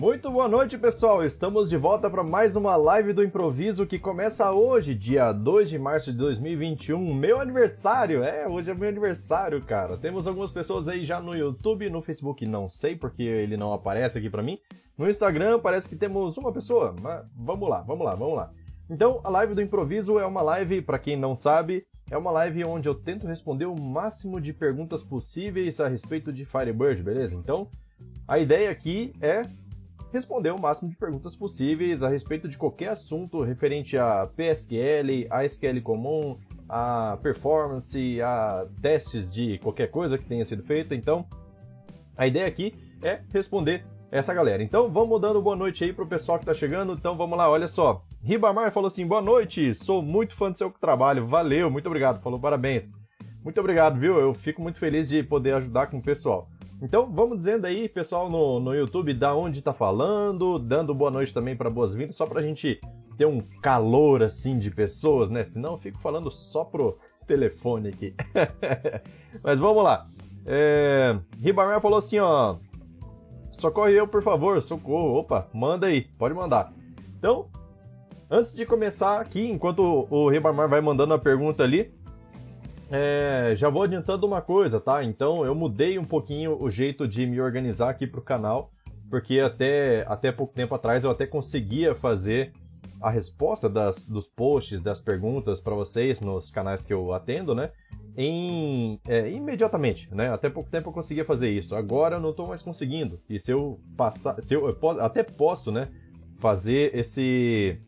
Muito boa noite, pessoal! Estamos de volta para mais uma live do improviso que começa hoje, dia 2 de março de 2021, meu aniversário! É, hoje é meu aniversário, cara. Temos algumas pessoas aí já no YouTube, no Facebook não sei porque ele não aparece aqui para mim. No Instagram parece que temos uma pessoa, mas vamos lá, vamos lá, vamos lá. Então, a live do improviso é uma live, para quem não sabe, é uma live onde eu tento responder o máximo de perguntas possíveis a respeito de Firebird, beleza? Então, a ideia aqui é responder o máximo de perguntas possíveis a respeito de qualquer assunto referente a PSQL, a SQL comum, a performance, a testes de qualquer coisa que tenha sido feita. Então, a ideia aqui é responder essa galera. Então, vamos dando boa noite aí pro pessoal que tá chegando. Então, vamos lá, olha só. Ribamar falou assim: boa noite, sou muito fã do seu trabalho. Valeu, muito obrigado. Falou parabéns. Muito obrigado, viu? Eu fico muito feliz de poder ajudar com o pessoal. Então, vamos dizendo aí, pessoal no, no YouTube, da onde tá falando, dando boa noite também para boas-vindas, só pra gente ter um calor assim de pessoas, né? Senão eu fico falando só pro telefone aqui. Mas vamos lá. É... Ribamar falou assim, ó. Socorre eu, por favor, socorro. Opa, manda aí, pode mandar. Então, antes de começar aqui, enquanto o Ribamar vai mandando a pergunta ali, é, já vou adiantando uma coisa, tá? Então eu mudei um pouquinho o jeito de me organizar aqui pro canal, porque até, até pouco tempo atrás eu até conseguia fazer a resposta das, dos posts, das perguntas para vocês nos canais que eu atendo, né? Em, é, imediatamente, né? Até pouco tempo eu conseguia fazer isso. Agora eu não estou mais conseguindo. E se eu passar, se eu, eu até posso, né? Fazer esse,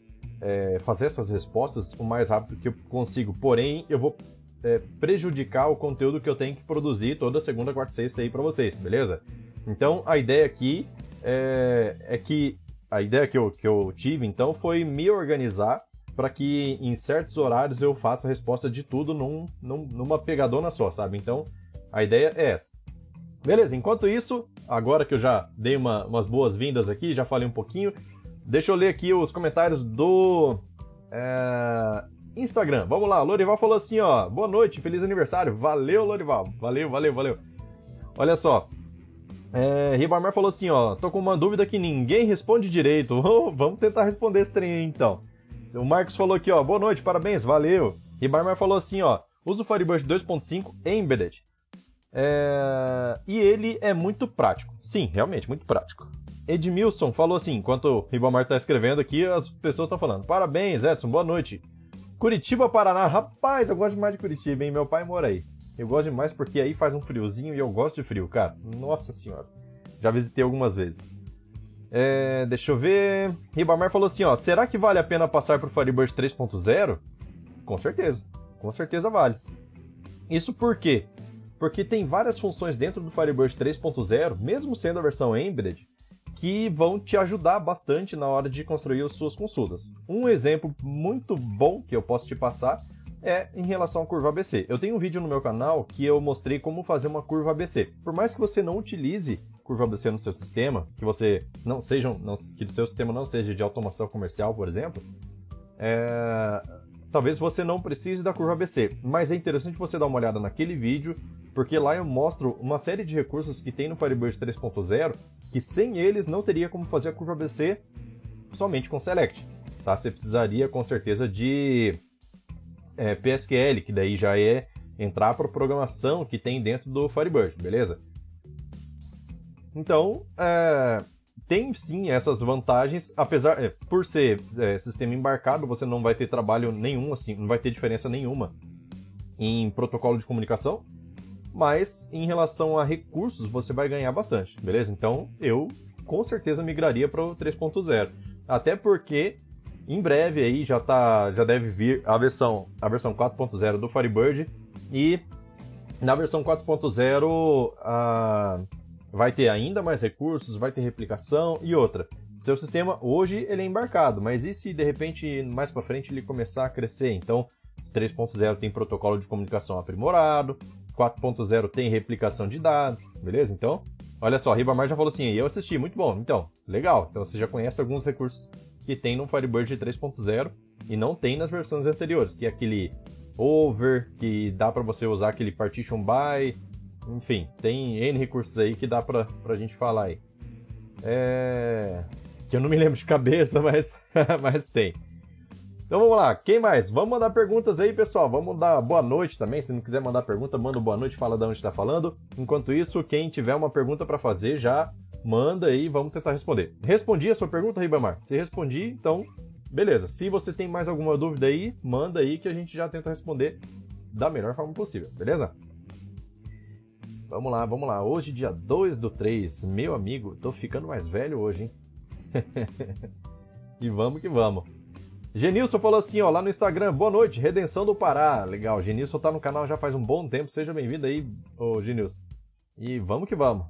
é, fazer essas respostas o mais rápido que eu consigo. Porém, eu vou é, prejudicar o conteúdo que eu tenho que produzir toda segunda, quarta e sexta aí para vocês, beleza? Então a ideia aqui é, é, que a ideia que eu, que eu tive então foi me organizar para que em certos horários eu faça a resposta de tudo num, num, numa pegadona só, sabe? Então a ideia é essa. Beleza, enquanto isso, agora que eu já dei uma, umas boas-vindas aqui, já falei um pouquinho, deixa eu ler aqui os comentários do. É, Instagram. Vamos lá, Lorival falou assim, ó. Boa noite, feliz aniversário. Valeu, Lorival. Valeu, valeu, valeu. Olha só. É, Ribamar falou assim, ó. Tô com uma dúvida que ninguém responde direito. Oh, vamos tentar responder esse trem então. O Marcos falou aqui, ó. Boa noite, parabéns, valeu. Ribamar falou assim, ó. Uso o Firebird 2.5 Embedded. É... E ele é muito prático. Sim, realmente, muito prático. Edmilson falou assim, enquanto o Ribamar tá escrevendo aqui, as pessoas estão falando. Parabéns, Edson, boa noite. Curitiba, Paraná. Rapaz, eu gosto demais de Curitiba, hein? Meu pai mora aí. Eu gosto demais porque aí faz um friozinho e eu gosto de frio, cara. Nossa senhora. Já visitei algumas vezes. É, deixa eu ver. Ribamar falou assim, ó. Será que vale a pena passar pro Firebird 3.0? Com certeza. Com certeza vale. Isso por quê? Porque tem várias funções dentro do Firebird 3.0, mesmo sendo a versão Embedded, que vão te ajudar bastante na hora de construir as suas consultas. Um exemplo muito bom que eu posso te passar é em relação à curva ABC. Eu tenho um vídeo no meu canal que eu mostrei como fazer uma curva ABC. Por mais que você não utilize curva ABC no seu sistema, que você não seja, não, que seu sistema não seja de automação comercial, por exemplo, é, talvez você não precise da curva ABC. Mas é interessante você dar uma olhada naquele vídeo porque lá eu mostro uma série de recursos que tem no Firebird 3.0 que sem eles não teria como fazer a curva ABC somente com Select. Tá? Você precisaria com certeza de é, PSQL, que daí já é entrar para a programação que tem dentro do Firebird, beleza? Então, é, tem sim essas vantagens, apesar, é, por ser é, sistema embarcado, você não vai ter trabalho nenhum, assim, não vai ter diferença nenhuma em protocolo de comunicação, mas em relação a recursos você vai ganhar bastante, beleza? Então eu com certeza migraria para o 3.0, até porque em breve aí já tá, já deve vir a versão a versão 4.0 do Firebird e na versão 4.0 ah, vai ter ainda mais recursos, vai ter replicação e outra. Seu sistema hoje ele é embarcado, mas e se de repente mais para frente ele começar a crescer? Então 3.0 tem protocolo de comunicação aprimorado, 4.0 tem replicação de dados, beleza? Então, olha só, Ribamar já falou assim, eu assisti, muito bom. Então, legal. Então você já conhece alguns recursos que tem no Firebird 3.0 e não tem nas versões anteriores, que é aquele over, que dá para você usar aquele partition by, enfim, tem N recursos aí que dá pra, pra gente falar aí. É... Que eu não me lembro de cabeça, mas, mas tem. Então vamos lá, quem mais? Vamos mandar perguntas aí, pessoal. Vamos dar boa noite também. Se não quiser mandar pergunta, manda boa noite, fala de onde está falando. Enquanto isso, quem tiver uma pergunta para fazer, já manda aí, vamos tentar responder. Respondi a sua pergunta, Ribamar? Se respondi, então beleza. Se você tem mais alguma dúvida aí, manda aí que a gente já tenta responder da melhor forma possível, beleza? Vamos lá, vamos lá. Hoje, dia 2 do 3, meu amigo, tô ficando mais velho hoje, hein? e vamos que vamos. Genilson falou assim, ó, lá no Instagram, boa noite, Redenção do Pará. Legal, Genilson tá no canal já faz um bom tempo, seja bem-vindo aí, ô Genilson. E vamos que vamos.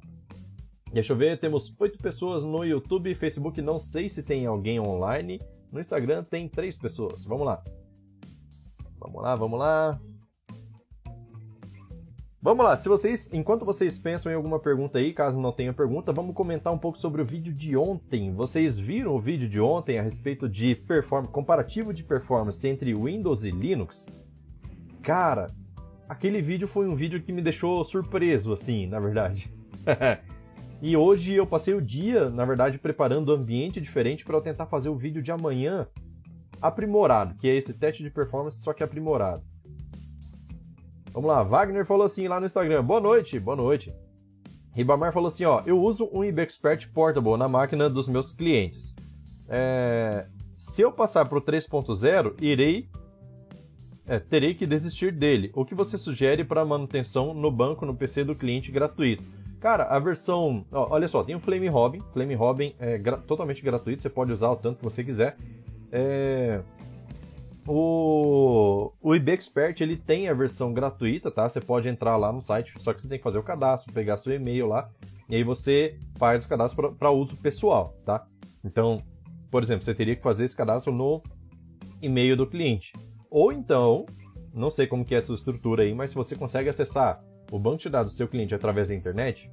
Deixa eu ver, temos oito pessoas no YouTube, Facebook não sei se tem alguém online. No Instagram tem três pessoas. Vamos lá. Vamos lá, vamos lá. Vamos lá, se vocês, enquanto vocês pensam em alguma pergunta aí, caso não tenha pergunta, vamos comentar um pouco sobre o vídeo de ontem. Vocês viram o vídeo de ontem a respeito de comparativo de performance entre Windows e Linux? Cara, aquele vídeo foi um vídeo que me deixou surpreso, assim, na verdade. e hoje eu passei o dia, na verdade, preparando um ambiente diferente para eu tentar fazer o vídeo de amanhã aprimorado, que é esse teste de performance, só que aprimorado. Vamos lá, Wagner falou assim lá no Instagram: boa noite, boa noite. Ribamar falou assim: ó, eu uso um IBExpert Portable na máquina dos meus clientes. É... Se eu passar para o 3.0, irei. É, terei que desistir dele. O que você sugere para manutenção no banco no PC do cliente gratuito? Cara, a versão. Ó, olha só, tem o Flame Robin. Flame Robin é gra... totalmente gratuito, você pode usar o tanto que você quiser. É... O, o IB Expert ele tem a versão gratuita, tá? Você pode entrar lá no site, só que você tem que fazer o cadastro, pegar seu e-mail lá, e aí você faz o cadastro para uso pessoal, tá? Então, por exemplo, você teria que fazer esse cadastro no e-mail do cliente. Ou então, não sei como que é a sua estrutura aí, mas se você consegue acessar o banco de dados do seu cliente através da internet,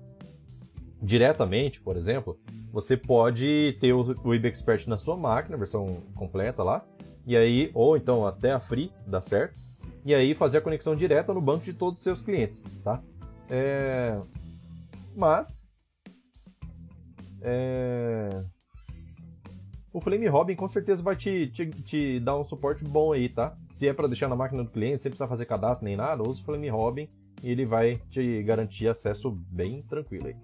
diretamente, por exemplo, você pode ter o, o IB Expert na sua máquina, versão completa lá, e aí, ou então até a Free, dá certo, e aí fazer a conexão direta no banco de todos os seus clientes, tá? É... Mas, é... o Flame Robin com certeza vai te, te, te dar um suporte bom aí, tá? Se é para deixar na máquina do cliente, sem precisar fazer cadastro nem nada, usa o Flame Robin e ele vai te garantir acesso bem tranquilo aí.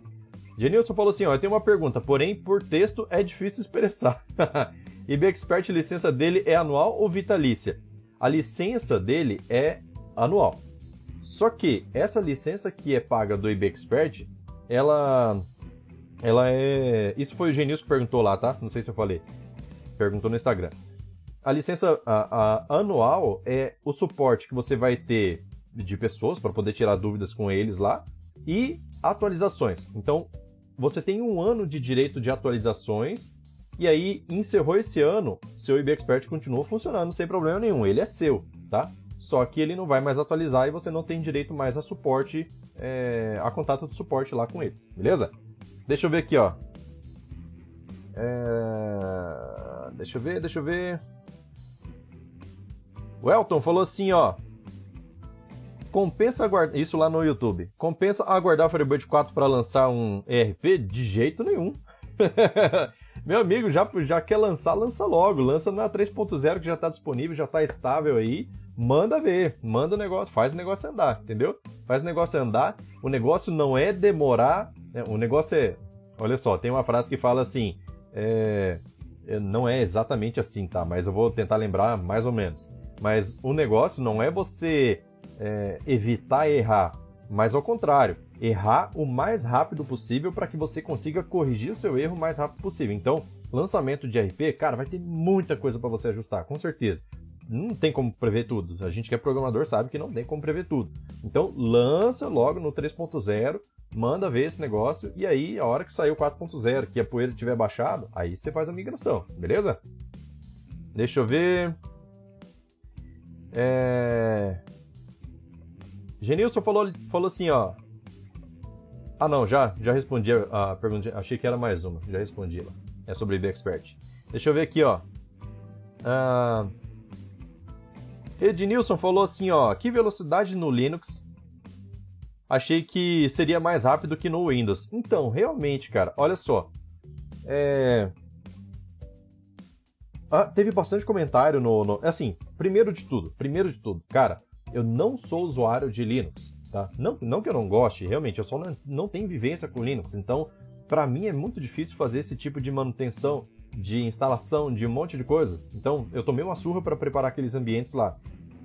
Genilson falou assim, ó, eu tenho uma pergunta, porém por texto é difícil expressar. IB Expert, a licença dele é anual ou vitalícia? A licença dele é anual. Só que essa licença que é paga do IB Expert, ela ela é, isso foi o Genilson que perguntou lá, tá? Não sei se eu falei. Perguntou no Instagram. A licença a, a anual é o suporte que você vai ter de pessoas para poder tirar dúvidas com eles lá e atualizações. Então, você tem um ano de direito de atualizações e aí, encerrou esse ano, seu IB Expert continuou funcionando sem problema nenhum. Ele é seu, tá? Só que ele não vai mais atualizar e você não tem direito mais a suporte, é, a contato de suporte lá com eles, beleza? Deixa eu ver aqui, ó. É... Deixa eu ver, deixa eu ver. O Elton falou assim, ó. Compensa aguardar. Isso lá no YouTube. Compensa aguardar o Firebird 4 para lançar um ERP? De jeito nenhum. Meu amigo, já, já quer lançar, lança logo. Lança na 3.0 que já está disponível, já está estável aí. Manda ver, manda o negócio, faz o negócio andar, entendeu? Faz o negócio andar. O negócio não é demorar, né? o negócio é. Olha só, tem uma frase que fala assim: é, é, não é exatamente assim, tá? Mas eu vou tentar lembrar mais ou menos. Mas o negócio não é você é, evitar errar, mas ao contrário, errar o mais rápido possível para que você consiga corrigir o seu erro o mais rápido possível. Então, lançamento de RP, cara, vai ter muita coisa para você ajustar, com certeza. Não tem como prever tudo. A gente que é programador sabe que não tem como prever tudo. Então, lança logo no 3.0, manda ver esse negócio e aí, a hora que sair o 4.0, que a poeira tiver baixado, aí você faz a migração, beleza? Deixa eu ver. É... Genilson falou, falou assim, ó. Ah, não, já, já respondi a, pergunta. Achei que era mais uma. Já respondi lá. É sobre IB Expert. Deixa eu ver aqui, ó. Ah, Ednilson falou assim, ó. Que velocidade no Linux? Achei que seria mais rápido que no Windows. Então, realmente, cara, olha só. É... Ah, teve bastante comentário no, no. Assim, primeiro de tudo, primeiro de tudo, cara, eu não sou usuário de Linux, tá? Não, não que eu não goste, realmente, eu só não, não tenho vivência com Linux, então, para mim é muito difícil fazer esse tipo de manutenção, de instalação, de um monte de coisa. Então, eu tomei uma surra para preparar aqueles ambientes lá.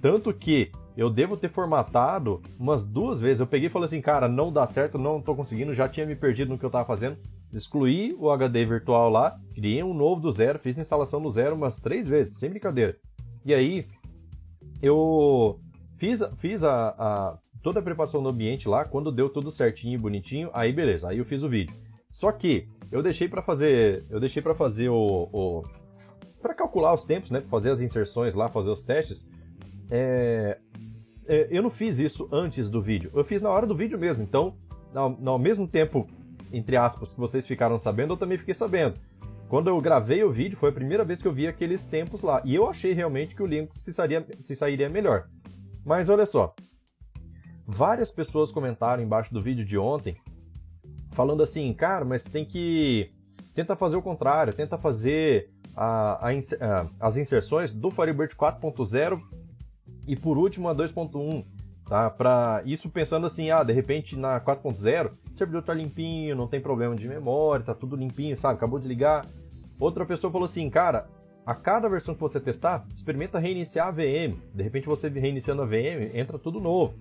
Tanto que eu devo ter formatado umas duas vezes. Eu peguei e falei assim, cara, não dá certo, não tô conseguindo, já tinha me perdido no que eu tava fazendo excluí o HD virtual lá, criei um novo do zero, fiz a instalação do zero umas três vezes, sem brincadeira. E aí, eu fiz, fiz a, a, toda a preparação do ambiente lá, quando deu tudo certinho e bonitinho, aí beleza, aí eu fiz o vídeo. Só que eu deixei para fazer, eu deixei para fazer o, o para calcular os tempos, né, fazer as inserções lá, fazer os testes. É, é, eu não fiz isso antes do vídeo, eu fiz na hora do vídeo mesmo. Então, ao, ao mesmo tempo entre aspas, que vocês ficaram sabendo, eu também fiquei sabendo. Quando eu gravei o vídeo, foi a primeira vez que eu vi aqueles tempos lá. E eu achei realmente que o Linux se sairia, se sairia melhor. Mas olha só. Várias pessoas comentaram embaixo do vídeo de ontem, falando assim, cara, mas tem que. Tenta fazer o contrário, tenta fazer a, a, a, as inserções do Firebird 4.0 e por último a 2.1 tá? Para isso pensando assim, ah, de repente na 4.0, o servidor tá limpinho, não tem problema de memória, tá tudo limpinho, sabe? Acabou de ligar. Outra pessoa falou assim, cara, a cada versão que você testar, experimenta reiniciar a VM. De repente você reiniciando a VM, entra tudo novo.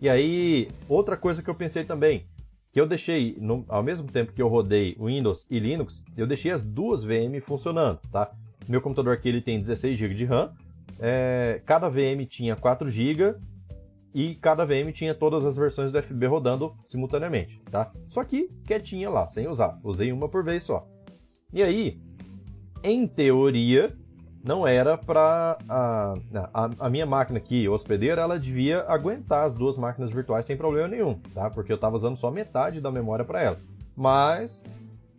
E aí, outra coisa que eu pensei também, que eu deixei, no, ao mesmo tempo que eu rodei Windows e Linux, eu deixei as duas VM funcionando, tá? Meu computador aqui ele tem 16 GB de RAM, é, cada VM tinha 4 GB e cada VM tinha todas as versões do FB rodando simultaneamente, tá? Só que quietinha lá, sem usar. Usei uma por vez só. E aí, em teoria, não era para a, a, a, minha máquina aqui, hospedeira, ela devia aguentar as duas máquinas virtuais sem problema nenhum, tá? Porque eu estava usando só metade da memória para ela. Mas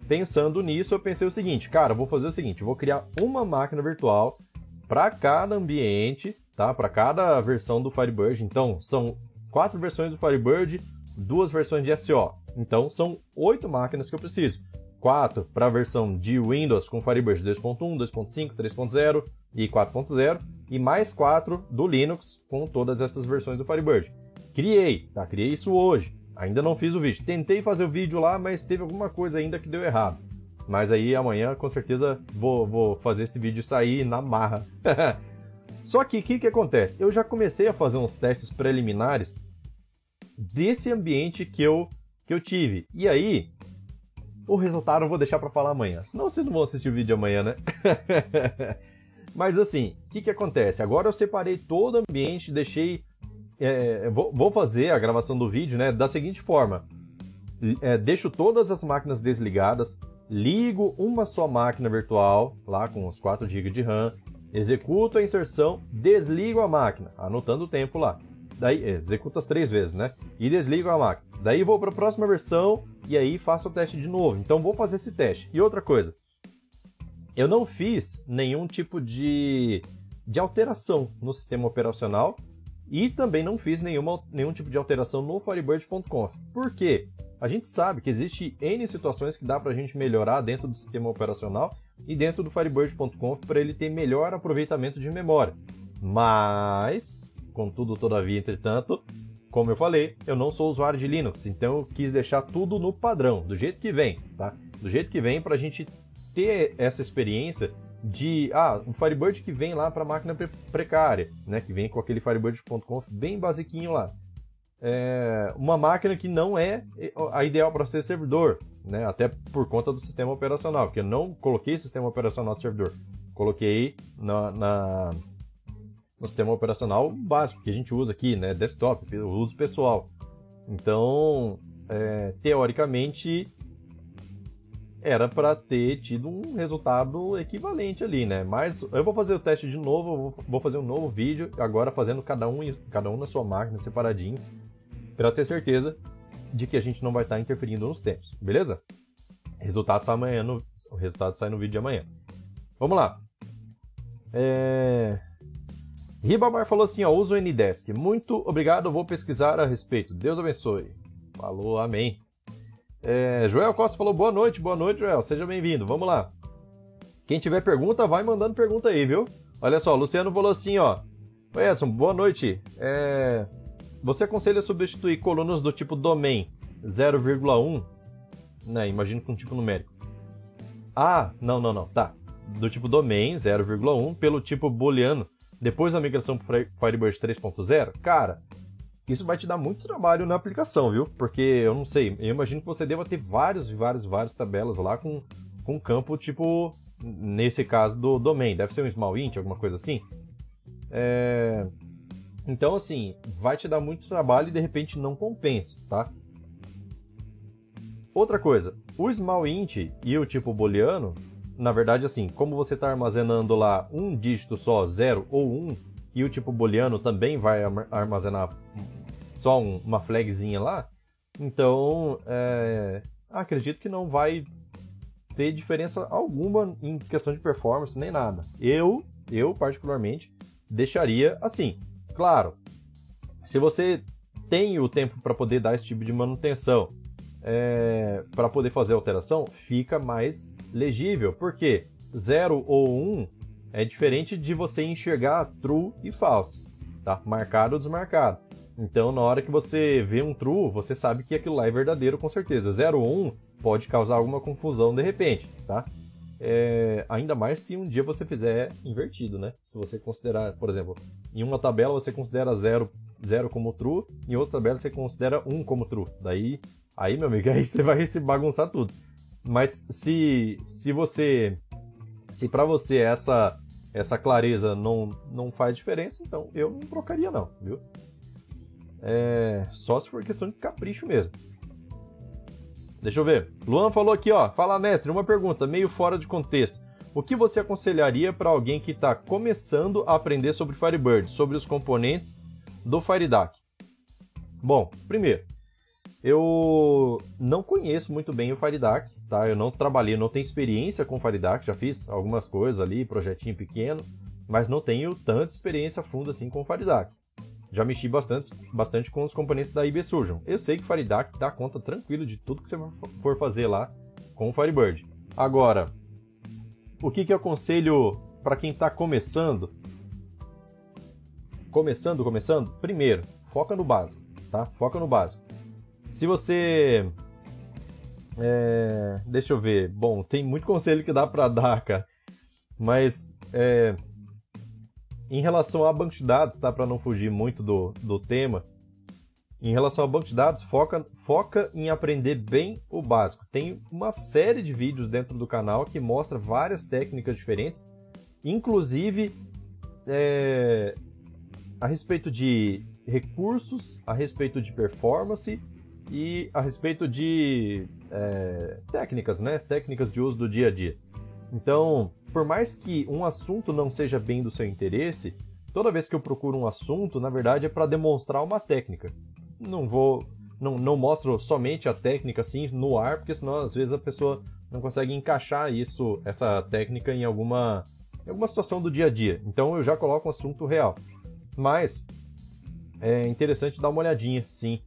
pensando nisso, eu pensei o seguinte, cara, vou fazer o seguinte, vou criar uma máquina virtual para cada ambiente tá? Para cada versão do Firebird. Então, são quatro versões do Firebird, duas versões de SO. Então, são oito máquinas que eu preciso. Quatro para a versão de Windows com Firebird 2.1, 2.5, 3.0 e 4.0 e mais quatro do Linux com todas essas versões do Firebird. Criei, tá? Criei isso hoje. Ainda não fiz o vídeo. Tentei fazer o vídeo lá, mas teve alguma coisa ainda que deu errado. Mas aí amanhã com certeza vou, vou fazer esse vídeo sair na marra. Só que o que, que acontece? Eu já comecei a fazer uns testes preliminares desse ambiente que eu, que eu tive. E aí, o resultado eu vou deixar para falar amanhã. Senão vocês não vão assistir o vídeo amanhã, né? Mas assim, o que, que acontece? Agora eu separei todo o ambiente, deixei. É, vou, vou, fazer a gravação do vídeo né, da seguinte forma: é, deixo todas as máquinas desligadas, ligo uma só máquina virtual, lá com os 4 GB de RAM, Executo a inserção, desligo a máquina, anotando o tempo lá. Daí, executo as três vezes, né? E desligo a máquina. Daí vou para a próxima versão e aí faço o teste de novo. Então vou fazer esse teste. E outra coisa, eu não fiz nenhum tipo de, de alteração no sistema operacional e também não fiz nenhuma, nenhum tipo de alteração no Firebird.conf. Por quê? A gente sabe que existe N situações que dá para a gente melhorar dentro do sistema operacional e dentro do Firebird.conf para ele ter melhor aproveitamento de memória. Mas, contudo, todavia, entretanto, como eu falei, eu não sou usuário de Linux, então eu quis deixar tudo no padrão, do jeito que vem, tá? Do jeito que vem para a gente ter essa experiência de ah, um Firebird que vem lá para máquina pre precária, né? Que vem com aquele Firebird.conf bem basiquinho lá é, uma máquina que não é a ideal para ser servidor, né? até por conta do sistema operacional, porque eu não coloquei sistema operacional de servidor, coloquei na, na, no sistema operacional básico que a gente usa aqui, né? desktop, uso pessoal. Então, é, teoricamente, era para ter tido um resultado equivalente ali, né? Mas eu vou fazer o teste de novo, vou fazer um novo vídeo, agora fazendo cada um, cada um na sua máquina separadinho, para ter certeza de que a gente não vai estar tá interferindo nos tempos, beleza? Resultado sai amanhã no, o resultado sai no vídeo de amanhã. Vamos lá. É... Ribamar falou assim, ó, uso o Ndesk. Muito obrigado, vou pesquisar a respeito. Deus abençoe. Falou, amém. É, Joel Costa falou boa noite, boa noite, Joel. Seja bem-vindo. Vamos lá. Quem tiver pergunta, vai mandando pergunta aí, viu? Olha só, Luciano falou assim, ó. Oi, Edson, boa noite. É... Você aconselha substituir colunas do tipo domain 0,1, né? Imagino com tipo numérico. Ah, não, não, não, tá. Do tipo domain 0,1 pelo tipo booleano depois da migração para Firebird 3.0, cara, isso vai te dar muito trabalho na aplicação, viu? Porque eu não sei, eu imagino que você deva ter vários, vários, várias tabelas lá com, com campo tipo, nesse caso do domain, deve ser um small int, alguma coisa assim. É... Então, assim, vai te dar muito trabalho e de repente não compensa, tá? Outra coisa, o small int e o tipo booleano, na verdade, assim, como você está armazenando lá um dígito só, 0 ou 1, um, e o tipo booleano também vai armazenar só um, uma flagzinha lá, então é, acredito que não vai ter diferença alguma em questão de performance nem nada. Eu, eu particularmente, deixaria assim. Claro, se você tem o tempo para poder dar esse tipo de manutenção, é, para poder fazer alteração, fica mais legível. Porque 0 ou 1 um é diferente de você enxergar true e false, tá? Marcado ou desmarcado. Então, na hora que você vê um true, você sabe que aquilo lá é verdadeiro com certeza. 0 ou 1 pode causar alguma confusão de repente, tá? É, ainda mais se um dia você fizer invertido, né? Se você considerar, por exemplo, em uma tabela você considera 0, 0 como true, em outra tabela você considera 1 como true. Daí, aí, meu amigo, aí você vai se bagunçar tudo. Mas se, se você, se para você essa essa clareza não, não faz diferença, então eu não trocaria não, viu? É, só se for questão de capricho mesmo. Deixa eu ver. Luan falou aqui, ó. Fala, mestre, uma pergunta meio fora de contexto. O que você aconselharia para alguém que está começando a aprender sobre Firebird, sobre os componentes do FireDAC? Bom, primeiro, eu não conheço muito bem o FireDAC, tá? Eu não trabalhei, não tenho experiência com o FireDAC, já fiz algumas coisas ali, projetinho pequeno, mas não tenho tanta experiência funda assim com o FireDAC já mexi bastante, bastante com os componentes da IB Surgeon. Eu sei que o FireDAC dá conta tranquilo de tudo que você for fazer lá com o Firebird. Agora, o que, que eu aconselho para quem está começando? Começando, começando? Primeiro, foca no básico, tá? Foca no básico. Se você... É, deixa eu ver. Bom, tem muito conselho que dá para dar, cara. Mas é, em relação a banco de dados, tá? Para não fugir muito do, do tema, em relação a banco de dados, foca, foca em aprender bem o básico. Tem uma série de vídeos dentro do canal que mostra várias técnicas diferentes, inclusive é, a respeito de recursos, a respeito de performance e a respeito de é, técnicas, né? Técnicas de uso do dia a dia. Então, por mais que um assunto não seja bem do seu interesse, toda vez que eu procuro um assunto, na verdade é para demonstrar uma técnica. Não vou, não, não mostro somente a técnica assim no ar, porque senão às vezes a pessoa não consegue encaixar isso, essa técnica em alguma, em alguma situação do dia a dia. Então eu já coloco um assunto real. Mas é interessante dar uma olhadinha, sim,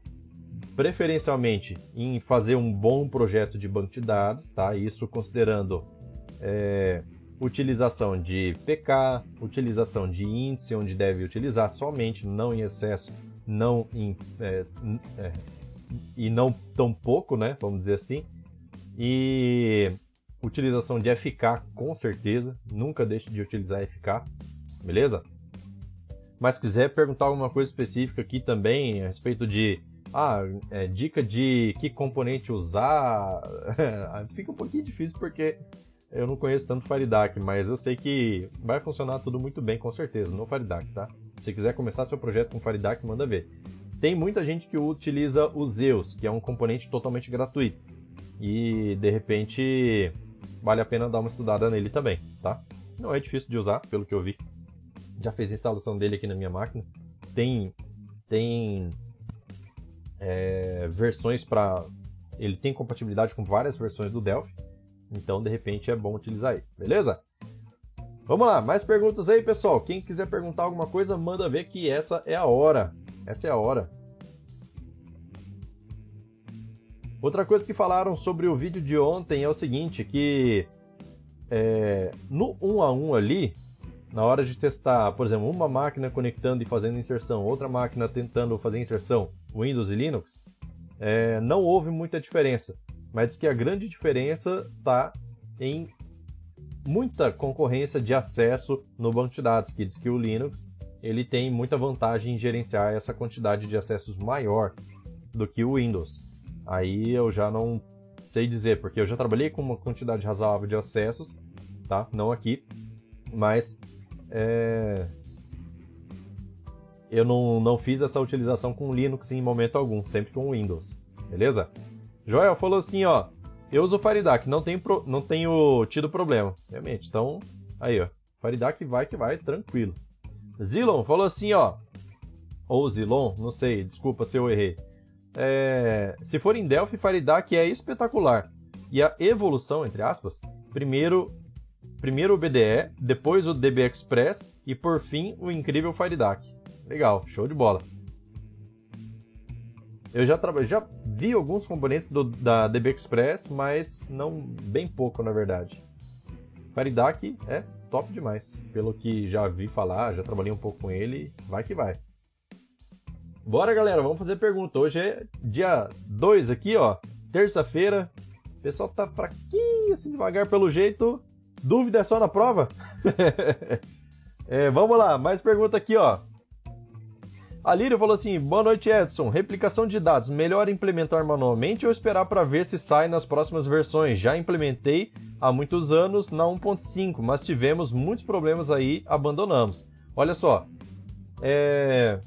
preferencialmente em fazer um bom projeto de banco de dados, tá? Isso considerando é, utilização de PK, utilização de índice, onde deve utilizar somente, não em excesso, não em, é, é, e não tão pouco, né? Vamos dizer assim. E utilização de FK, com certeza. Nunca deixe de utilizar FK, beleza? Mas quiser perguntar alguma coisa específica aqui também a respeito de ah, é, dica de que componente usar, fica um pouquinho difícil porque eu não conheço tanto FireDAC, mas eu sei que vai funcionar tudo muito bem, com certeza, no FireDAC, tá? Se quiser começar seu projeto com FireDAC, manda ver. Tem muita gente que utiliza o Zeus, que é um componente totalmente gratuito. E, de repente, vale a pena dar uma estudada nele também, tá? Não é difícil de usar, pelo que eu vi. Já fiz a instalação dele aqui na minha máquina. Tem, tem é, versões para... Ele tem compatibilidade com várias versões do Delphi. Então, de repente, é bom utilizar aí, beleza? Vamos lá, mais perguntas aí, pessoal. Quem quiser perguntar alguma coisa, manda ver que essa é a hora. Essa é a hora. Outra coisa que falaram sobre o vídeo de ontem é o seguinte, que é, no 1 a 1 ali, na hora de testar, por exemplo, uma máquina conectando e fazendo inserção, outra máquina tentando fazer inserção, Windows e Linux, é, não houve muita diferença. Mas diz que a grande diferença está em muita concorrência de acesso no banco de dados, que diz que o Linux ele tem muita vantagem em gerenciar essa quantidade de acessos maior do que o Windows. Aí eu já não sei dizer, porque eu já trabalhei com uma quantidade razoável de acessos, tá? Não aqui, mas é... eu não, não fiz essa utilização com Linux em momento algum, sempre com Windows, beleza? Joel falou assim, ó, eu uso Faridac, não tenho, pro... não tenho tido problema, realmente, então, aí ó, Faridac vai que vai, tranquilo. Zilon falou assim, ó, ou Zilon, não sei, desculpa se eu errei. É, se for em Delphi, Faridac é espetacular. E a evolução, entre aspas, primeiro, primeiro o BDE, depois o DB Express e por fim o incrível Faridac. Legal, show de bola. Eu já, já vi alguns componentes do, da DB Express, mas não bem pouco na verdade. Faridac é top demais. Pelo que já vi falar, já trabalhei um pouco com ele, vai que vai. Bora, galera, vamos fazer pergunta. Hoje é dia 2 aqui, ó. Terça-feira. O pessoal tá fraquinho, assim, devagar pelo jeito. Dúvida é só na prova? é, vamos lá, mais pergunta aqui, ó. A Lírio falou assim: Boa noite, Edson. Replicação de dados, melhor implementar manualmente ou esperar para ver se sai nas próximas versões? Já implementei há muitos anos na 1.5, mas tivemos muitos problemas aí, abandonamos. Olha só, é...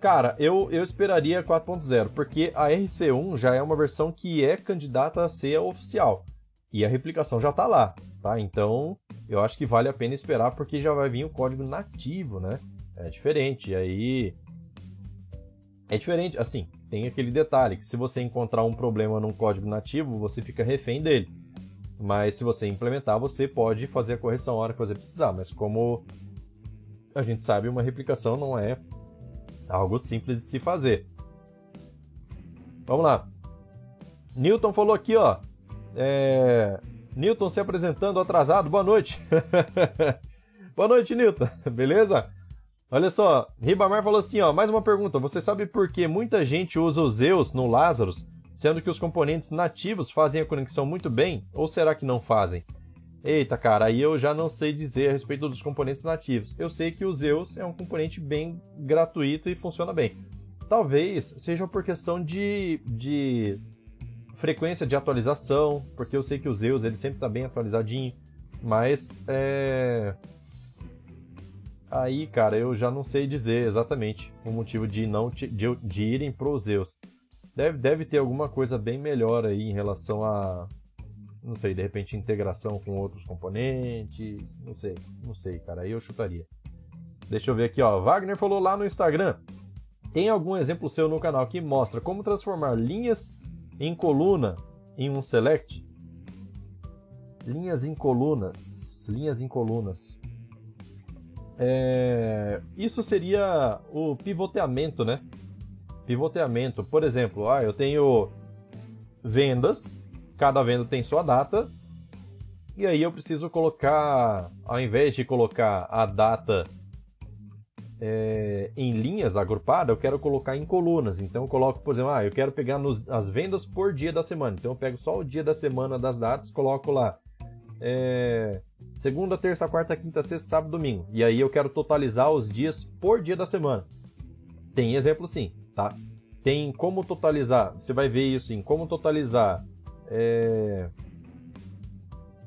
Cara, eu, eu esperaria 4.0, porque a RC1 já é uma versão que é candidata a ser oficial. E a replicação já está lá, tá? Então, eu acho que vale a pena esperar, porque já vai vir o código nativo, né? É diferente, e aí... É diferente, assim, tem aquele detalhe, que se você encontrar um problema num código nativo, você fica refém dele. Mas se você implementar, você pode fazer a correção a hora que você precisar. Mas como a gente sabe, uma replicação não é Algo simples de se fazer. Vamos lá. Newton falou aqui, ó. É... Newton se apresentando atrasado. Boa noite. Boa noite, Newton. Beleza? Olha só, Ribamar falou assim, ó, mais uma pergunta. Você sabe por que muita gente usa os Zeus no Lazarus, sendo que os componentes nativos fazem a conexão muito bem? Ou será que não fazem? Eita, cara, aí eu já não sei dizer a respeito dos componentes nativos. Eu sei que o Zeus é um componente bem gratuito e funciona bem. Talvez seja por questão de, de frequência de atualização, porque eu sei que o Zeus ele sempre está bem atualizadinho, mas é... aí, cara, eu já não sei dizer exatamente o motivo de não de, de irem pro Zeus. Deve, deve ter alguma coisa bem melhor aí em relação a não sei, de repente integração com outros componentes, não sei, não sei, cara, aí eu chutaria. Deixa eu ver aqui, ó. Wagner falou lá no Instagram. Tem algum exemplo seu no canal que mostra como transformar linhas em coluna em um select? Linhas em colunas, linhas em colunas. É... Isso seria o pivoteamento, né? Pivoteamento. Por exemplo, ah, eu tenho vendas cada venda tem sua data. E aí eu preciso colocar, ao invés de colocar a data é, em linhas agrupada, eu quero colocar em colunas. Então eu coloco, por exemplo, ah, eu quero pegar nos, as vendas por dia da semana. Então eu pego só o dia da semana das datas, coloco lá é, segunda, terça, quarta, quinta, sexta, sábado, domingo. E aí eu quero totalizar os dias por dia da semana. Tem exemplo sim, tá? Tem como totalizar, você vai ver isso em como totalizar é,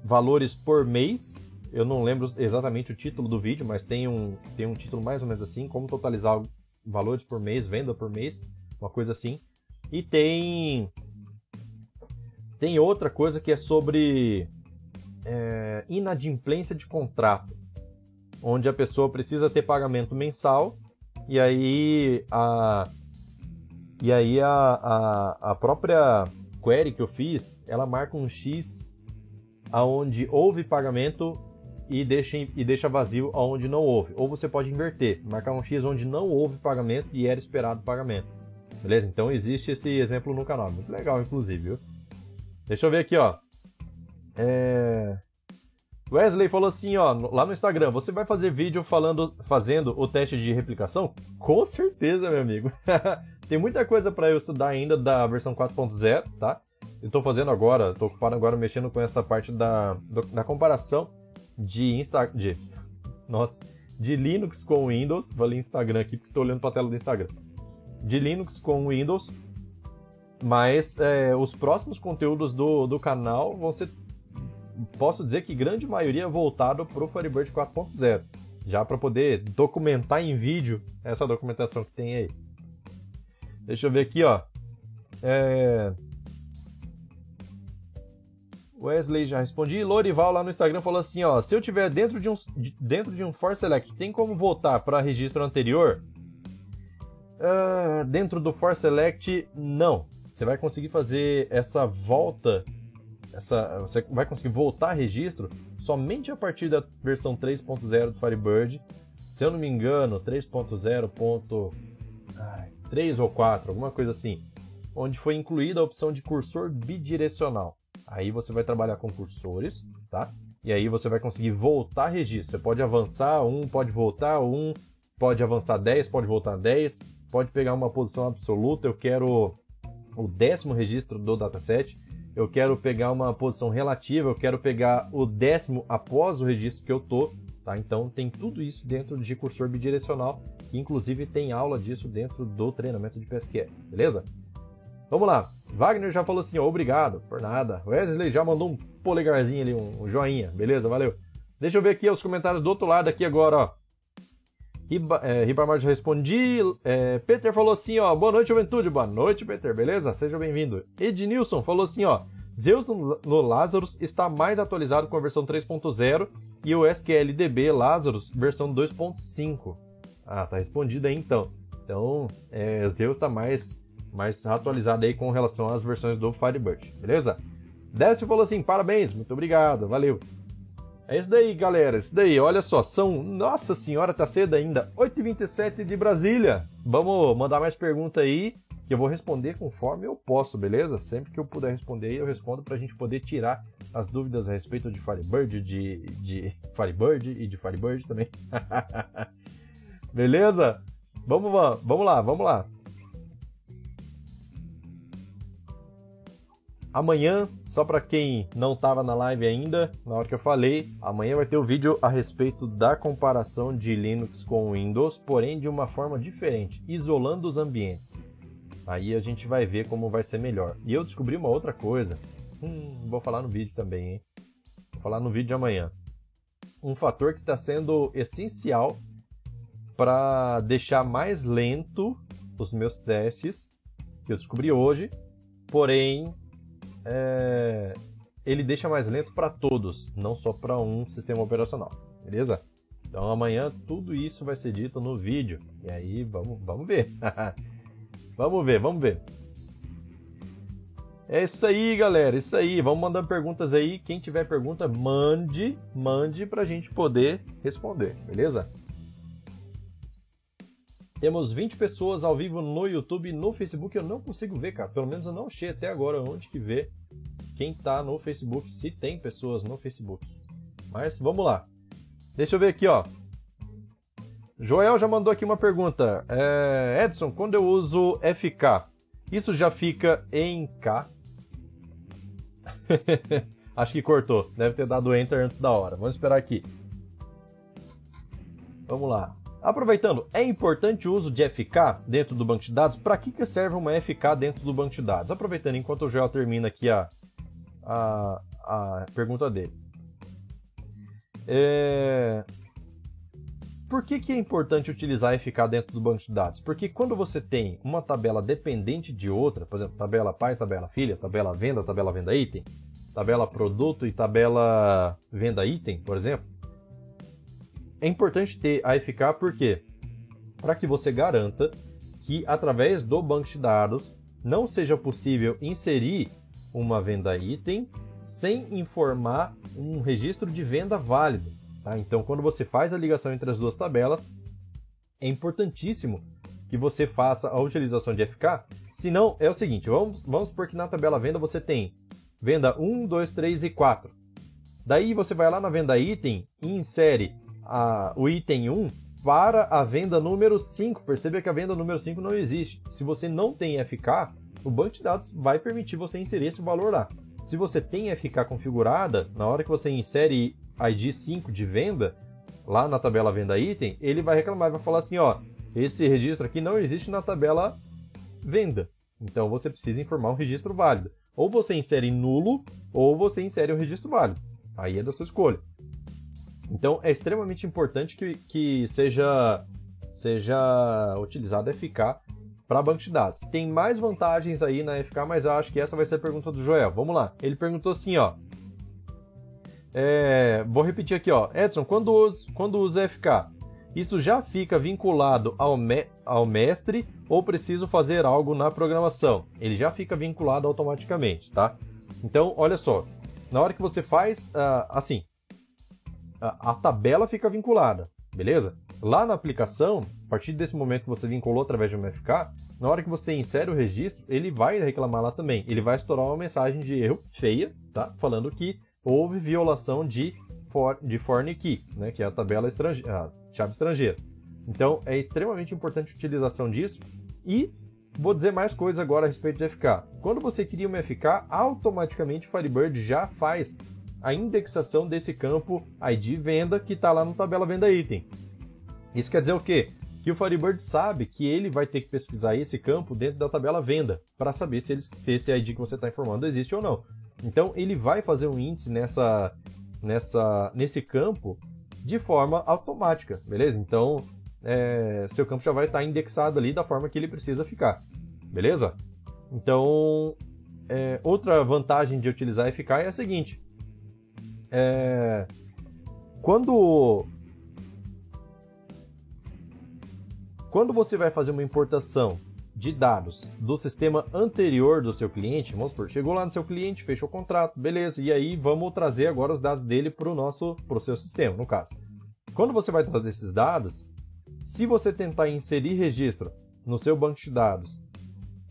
valores por mês. Eu não lembro exatamente o título do vídeo, mas tem um, tem um título mais ou menos assim, como totalizar valores por mês, venda por mês, uma coisa assim. E tem tem outra coisa que é sobre é, inadimplência de contrato, onde a pessoa precisa ter pagamento mensal e aí a e aí a, a, a própria query que eu fiz, ela marca um X aonde houve pagamento e deixa, e deixa vazio aonde não houve. Ou você pode inverter, marcar um X onde não houve pagamento e era esperado pagamento. Beleza? Então existe esse exemplo no canal. Muito legal, inclusive, viu? Deixa eu ver aqui, ó. É... Wesley falou assim, ó, lá no Instagram, você vai fazer vídeo falando, fazendo o teste de replicação? Com certeza, meu amigo. Tem muita coisa para eu estudar ainda da versão 4.0, tá? Eu tô fazendo agora, tô ocupado agora mexendo com essa parte da, da comparação de Insta, de, nossa, de Linux com Windows. Falei Instagram aqui porque tô olhando para a tela do Instagram. De Linux com Windows. Mas é, os próximos conteúdos do, do canal vão ser posso dizer que grande maioria é voltado para o Firebird 4.0, já para poder documentar em vídeo essa documentação que tem aí. Deixa eu ver aqui, ó. É... Wesley já respondi. Lorival lá no Instagram falou assim, ó, se eu tiver dentro de um dentro de um For Select, tem como voltar para registro anterior? Uh, dentro do For Select, não. Você vai conseguir fazer essa volta essa, você vai conseguir voltar registro somente a partir da versão 3.0 do Firebird. Se eu não me engano, 3.0.3 ou 4, alguma coisa assim, onde foi incluída a opção de cursor bidirecional. Aí você vai trabalhar com cursores, tá? E aí você vai conseguir voltar registro. Você pode avançar um, pode voltar um, pode avançar 10, pode voltar 10, pode pegar uma posição absoluta. Eu quero o décimo registro do dataset eu quero pegar uma posição relativa, eu quero pegar o décimo após o registro que eu tô, tá? Então tem tudo isso dentro de cursor bidirecional, que inclusive tem aula disso dentro do treinamento de PSQL, beleza? Vamos lá. Wagner já falou assim, ó, obrigado, por nada. Wesley já mandou um polegarzinho ali, um joinha, beleza? Valeu. Deixa eu ver aqui os comentários do outro lado aqui agora, ó. Riba, é, Ribamar respondi. É, Peter falou assim, ó. Boa noite, juventude. Boa noite, Peter. Beleza? Seja bem-vindo. Ednilson falou assim, ó. Zeus no, no Lazarus está mais atualizado com a versão 3.0 e o SQLDB Lazarus versão 2.5. Ah, tá respondido aí então. Então, é, Zeus está mais, mais atualizado aí com relação às versões do Firebird, beleza? Décio falou assim, parabéns, muito obrigado, valeu. É isso daí, galera. Isso daí, olha só, são. Nossa senhora, tá cedo ainda. 8h27 de Brasília. Vamos mandar mais pergunta aí, que eu vou responder conforme eu posso, beleza? Sempre que eu puder responder, eu respondo pra gente poder tirar as dúvidas a respeito de Firebird, de, de Firebird e de Firebird também. beleza? Vamos, vamos lá, vamos lá. Amanhã, só para quem não estava na live ainda, na hora que eu falei, amanhã vai ter o um vídeo a respeito da comparação de Linux com Windows, porém de uma forma diferente, isolando os ambientes. Aí a gente vai ver como vai ser melhor. E eu descobri uma outra coisa. Hum, vou falar no vídeo também, hein? Vou falar no vídeo de amanhã. Um fator que está sendo essencial para deixar mais lento os meus testes, que eu descobri hoje, porém é, ele deixa mais lento para todos, não só para um sistema operacional, beleza? Então amanhã tudo isso vai ser dito no vídeo. E aí vamos, vamos ver. vamos ver, vamos ver. É isso aí, galera. Isso aí. Vamos mandando perguntas aí. Quem tiver pergunta, mande, mande pra gente poder responder, beleza? Temos 20 pessoas ao vivo no YouTube no Facebook. Eu não consigo ver, cara. Pelo menos eu não achei até agora onde que vê quem tá no Facebook, se tem pessoas no Facebook. Mas vamos lá. Deixa eu ver aqui, ó. Joel já mandou aqui uma pergunta. É, Edson, quando eu uso FK, isso já fica em K? Acho que cortou. Deve ter dado Enter antes da hora. Vamos esperar aqui. Vamos lá. Aproveitando, é importante o uso de FK dentro do banco de dados? Para que, que serve uma FK dentro do banco de dados? Aproveitando, enquanto o Joel termina aqui a, a, a pergunta dele. É... Por que, que é importante utilizar FK dentro do banco de dados? Porque quando você tem uma tabela dependente de outra, por exemplo, tabela pai, tabela filha, tabela venda, tabela venda item, tabela produto e tabela venda item, por exemplo, é importante ter a FK porque para que você garanta que através do banco de dados não seja possível inserir uma venda item sem informar um registro de venda válido. Tá? Então, quando você faz a ligação entre as duas tabelas, é importantíssimo que você faça a utilização de FK. Se não, é o seguinte, vamos, vamos supor que na tabela venda você tem venda 1, 2, 3 e 4. Daí você vai lá na venda item e insere a, o item 1 para a venda número 5. Perceba que a venda número 5 não existe. Se você não tem FK, o banco de dados vai permitir você inserir esse valor lá. Se você tem FK configurada, na hora que você insere ID 5 de venda, lá na tabela venda item, ele vai reclamar, vai falar assim, ó, esse registro aqui não existe na tabela venda. Então você precisa informar um registro válido. Ou você insere nulo, ou você insere um registro válido. Aí é da sua escolha. Então é extremamente importante que, que seja, seja utilizado FK para banco de dados. Tem mais vantagens aí na FK, mas acho que essa vai ser a pergunta do Joel. Vamos lá. Ele perguntou assim, ó. É, vou repetir aqui, ó. Edson, quando usa, quando usa FK, isso já fica vinculado ao, me, ao mestre ou preciso fazer algo na programação? Ele já fica vinculado automaticamente, tá? Então, olha só. Na hora que você faz, uh, assim, a, tabela fica vinculada, beleza? Lá na aplicação, a partir desse momento que você vinculou através de um FK, na hora que você insere o registro, ele vai reclamar lá também. Ele vai estourar uma mensagem de erro feia, tá? Falando que houve violação de, for, de foreign key, né? Que é a tabela estrangeira, a chave estrangeira. Então, é extremamente importante a utilização disso. E vou dizer mais coisas agora a respeito de FK. Quando você cria uma FK, automaticamente o Firebird já faz a indexação desse campo ID venda que está lá no tabela venda item. Isso quer dizer o quê? Que o Firebird sabe que ele vai ter que pesquisar esse campo dentro da tabela venda para saber se, ele, se esse ID que você está informando existe ou não. Então ele vai fazer um índice nessa, nessa, nesse campo de forma automática, beleza? Então é, seu campo já vai estar tá indexado ali da forma que ele precisa ficar, beleza? Então é, outra vantagem de utilizar FK é a seguinte: é, quando Quando você vai fazer uma importação de dados do sistema anterior do seu cliente, vamos supor, chegou lá no seu cliente, fechou o contrato, beleza, e aí vamos trazer agora os dados dele para o nosso pro seu sistema, no caso. Quando você vai trazer esses dados, se você tentar inserir registro no seu banco de dados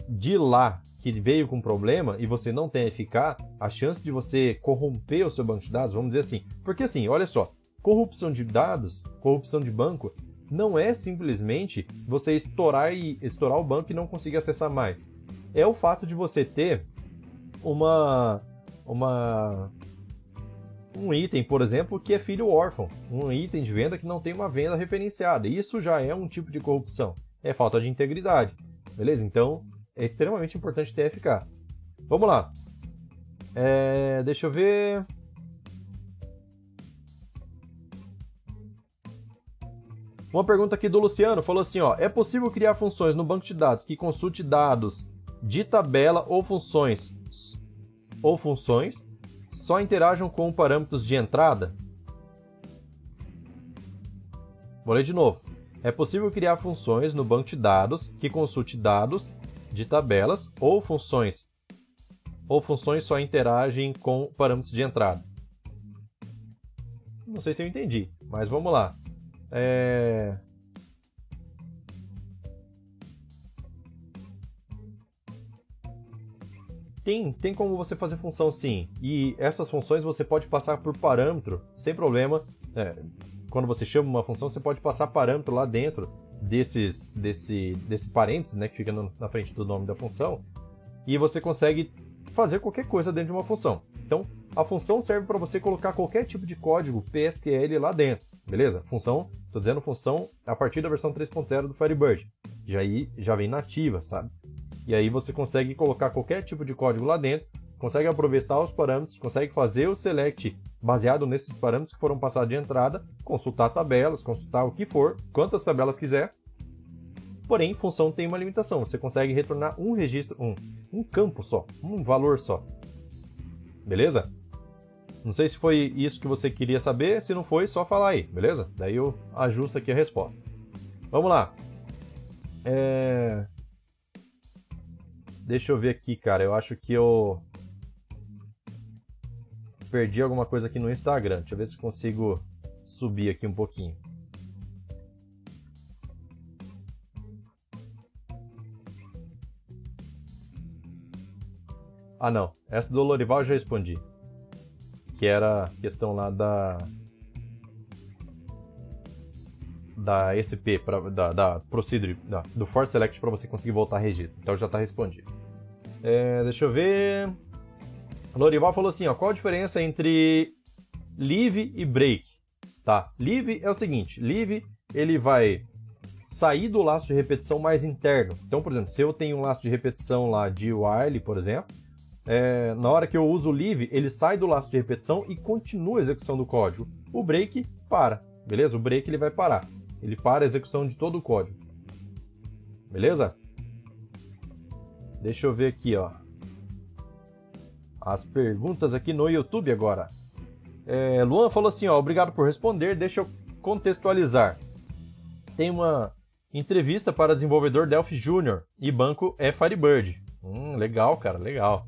de lá que veio com problema e você não tem FK, a chance de você corromper o seu banco de dados, vamos dizer assim, porque assim, olha só, corrupção de dados, corrupção de banco, não é simplesmente você estourar, e, estourar o banco e não conseguir acessar mais. É o fato de você ter uma, uma um item, por exemplo, que é filho órfão, um item de venda que não tem uma venda referenciada. Isso já é um tipo de corrupção. É falta de integridade. Beleza? Então, é extremamente importante ter FK. Vamos lá. É, deixa eu ver. Uma pergunta aqui do Luciano falou assim: ó, é possível criar funções no banco de dados que consulte dados de tabela ou funções ou funções só interajam com parâmetros de entrada? Vou ler de novo. É possível criar funções no banco de dados que consulte dados de tabelas ou funções ou funções só interagem com parâmetros de entrada. Não sei se eu entendi, mas vamos lá. É... Tem, tem como você fazer função sim. E essas funções você pode passar por parâmetro sem problema. É, quando você chama uma função, você pode passar parâmetro lá dentro desses, desse, desse parênteses, né, que fica no, na frente do nome da função. E você consegue fazer qualquer coisa dentro de uma função. Então, a função serve para você colocar qualquer tipo de código PSQL lá dentro, beleza? Função, estou dizendo função a partir da versão 3.0 do Firebird. Já, aí, já vem nativa, sabe? E aí você consegue colocar qualquer tipo de código lá dentro, consegue aproveitar os parâmetros, consegue fazer o select baseado nesses parâmetros que foram passados de entrada, consultar tabelas, consultar o que for, quantas tabelas quiser. Porém, função tem uma limitação, você consegue retornar um registro, um, um campo só, um valor só. Beleza? Não sei se foi isso que você queria saber, se não foi, só falar aí, beleza? Daí eu ajusto aqui a resposta. Vamos lá. É... Deixa eu ver aqui, cara. Eu acho que eu perdi alguma coisa aqui no Instagram. Deixa eu ver se consigo subir aqui um pouquinho. Ah, não. Essa do Lorival eu já respondi. Que era a questão lá da. Da SP, pra, da, da Procedure, da, do Force Select para você conseguir voltar a registro. Então já está respondido. É, deixa eu ver. Lorival falou assim: ó, qual a diferença entre live e break? Tá, live é o seguinte: live ele vai sair do laço de repetição mais interno. Então, por exemplo, se eu tenho um laço de repetição lá de while, por exemplo, é, na hora que eu uso o leave, ele sai do laço de repetição e continua a execução do código. O break para, beleza? O break ele vai parar. Ele para a execução de todo o código. Beleza? Deixa eu ver aqui, ó. As perguntas aqui no YouTube agora. É, Luan falou assim, ó, obrigado por responder, deixa eu contextualizar. Tem uma entrevista para desenvolvedor Delphi Júnior e banco é Firebird. Hum, legal, cara, legal.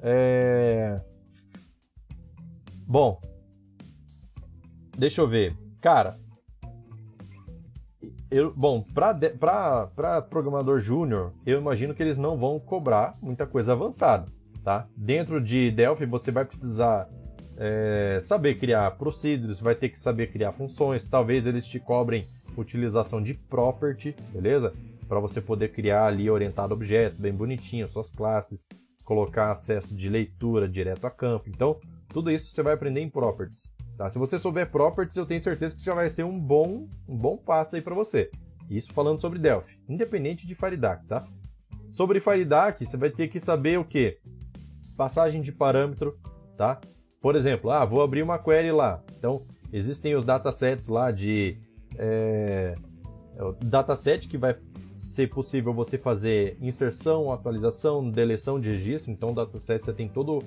É... Bom, deixa eu ver. Cara, eu, bom, para programador júnior, eu imagino que eles não vão cobrar muita coisa avançada, tá? Dentro de Delphi, você vai precisar é, saber criar procedures, vai ter que saber criar funções, talvez eles te cobrem utilização de property, beleza? Para você poder criar ali orientado objeto, bem bonitinho, suas classes, colocar acesso de leitura direto a campo. Então, tudo isso você vai aprender em properties. Tá? Se você souber properties, eu tenho certeza que já vai ser um bom, um bom passo aí para você. Isso falando sobre Delphi, independente de Faridac, tá? Sobre Faridac, você vai ter que saber o que? Passagem de parâmetro, tá? Por exemplo, ah, vou abrir uma query lá. Então, existem os datasets lá de é, é, o dataset que vai ser possível você fazer inserção, atualização, deleção de registro. Então, o dataset você tem todo,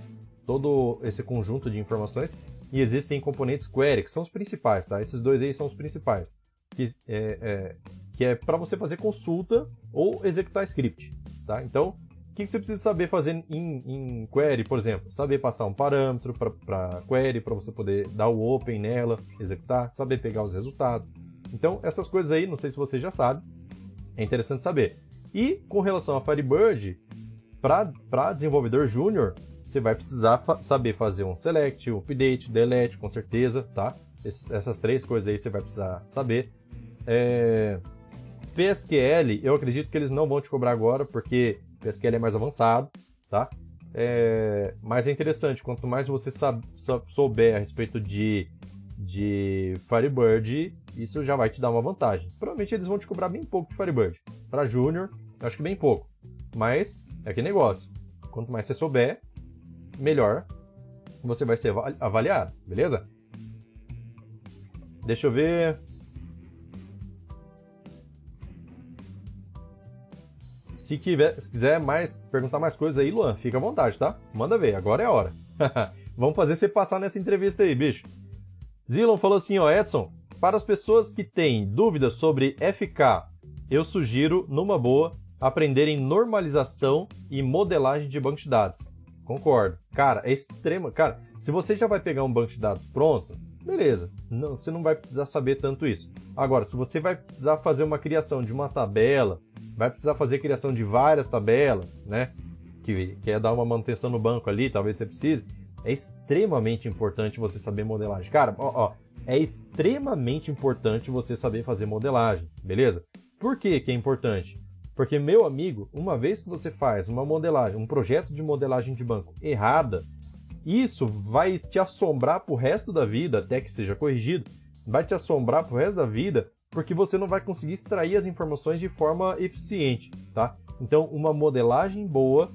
todo esse conjunto de informações. E existem componentes query, que são os principais, tá? Esses dois aí são os principais. Que é, é que é para você fazer consulta ou executar script, tá? Então, o que, que você precisa saber fazer em, em query, por exemplo? Saber passar um parâmetro para query, para você poder dar o open nela, executar, saber pegar os resultados. Então, essas coisas aí, não sei se você já sabe, é interessante saber. E com relação a Firebird, para desenvolvedor júnior, você vai precisar fa saber fazer um select, um update, delete, com certeza, tá? Es essas três coisas aí você vai precisar saber. É... PSQL, eu acredito que eles não vão te cobrar agora, porque PSQL é mais avançado, tá? É... Mas é interessante, quanto mais você souber a respeito de, de Firebird, isso já vai te dar uma vantagem. Provavelmente eles vão te cobrar bem pouco de Firebird. Para Júnior, acho que bem pouco. Mas é que negócio. Quanto mais você souber, melhor você vai ser avaliado, beleza? Deixa eu ver. Se, se quiser mais perguntar mais coisas aí, Luan, fica à vontade, tá? Manda ver, agora é a hora. Vamos fazer você passar nessa entrevista aí, bicho. Zilon falou assim, ó, Edson, para as pessoas que têm dúvidas sobre FK, eu sugiro, numa boa, aprenderem normalização e modelagem de banco de dados. Concordo. Cara, é extrema. Cara, se você já vai pegar um banco de dados pronto, beleza. Não, você não vai precisar saber tanto isso. Agora, se você vai precisar fazer uma criação de uma tabela, vai precisar fazer criação de várias tabelas, né? Que quer é dar uma manutenção no banco ali, talvez você precise. É extremamente importante você saber modelagem. Cara, ó, ó é extremamente importante você saber fazer modelagem, beleza? Por que, que é importante? Porque, meu amigo, uma vez que você faz uma modelagem, um projeto de modelagem de banco errada, isso vai te assombrar pro resto da vida, até que seja corrigido, vai te assombrar pro resto da vida, porque você não vai conseguir extrair as informações de forma eficiente, tá? Então, uma modelagem boa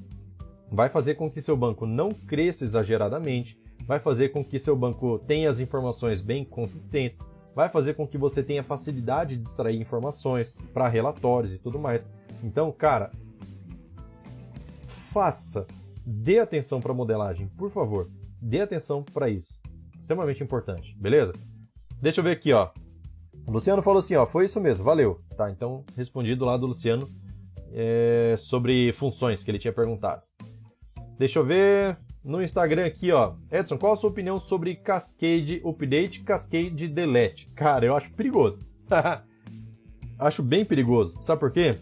vai fazer com que seu banco não cresça exageradamente, vai fazer com que seu banco tenha as informações bem consistentes, vai fazer com que você tenha facilidade de extrair informações para relatórios e tudo mais. Então, cara, faça, dê atenção para modelagem, por favor, dê atenção para isso. Extremamente importante, beleza? Deixa eu ver aqui, ó. O Luciano falou assim, ó, foi isso mesmo, valeu. Tá, então respondido lá do Luciano é, sobre funções que ele tinha perguntado. Deixa eu ver no Instagram aqui, ó. Edson, qual a sua opinião sobre Cascade Update, Cascade Delete? Cara, eu acho perigoso. acho bem perigoso. Sabe por quê?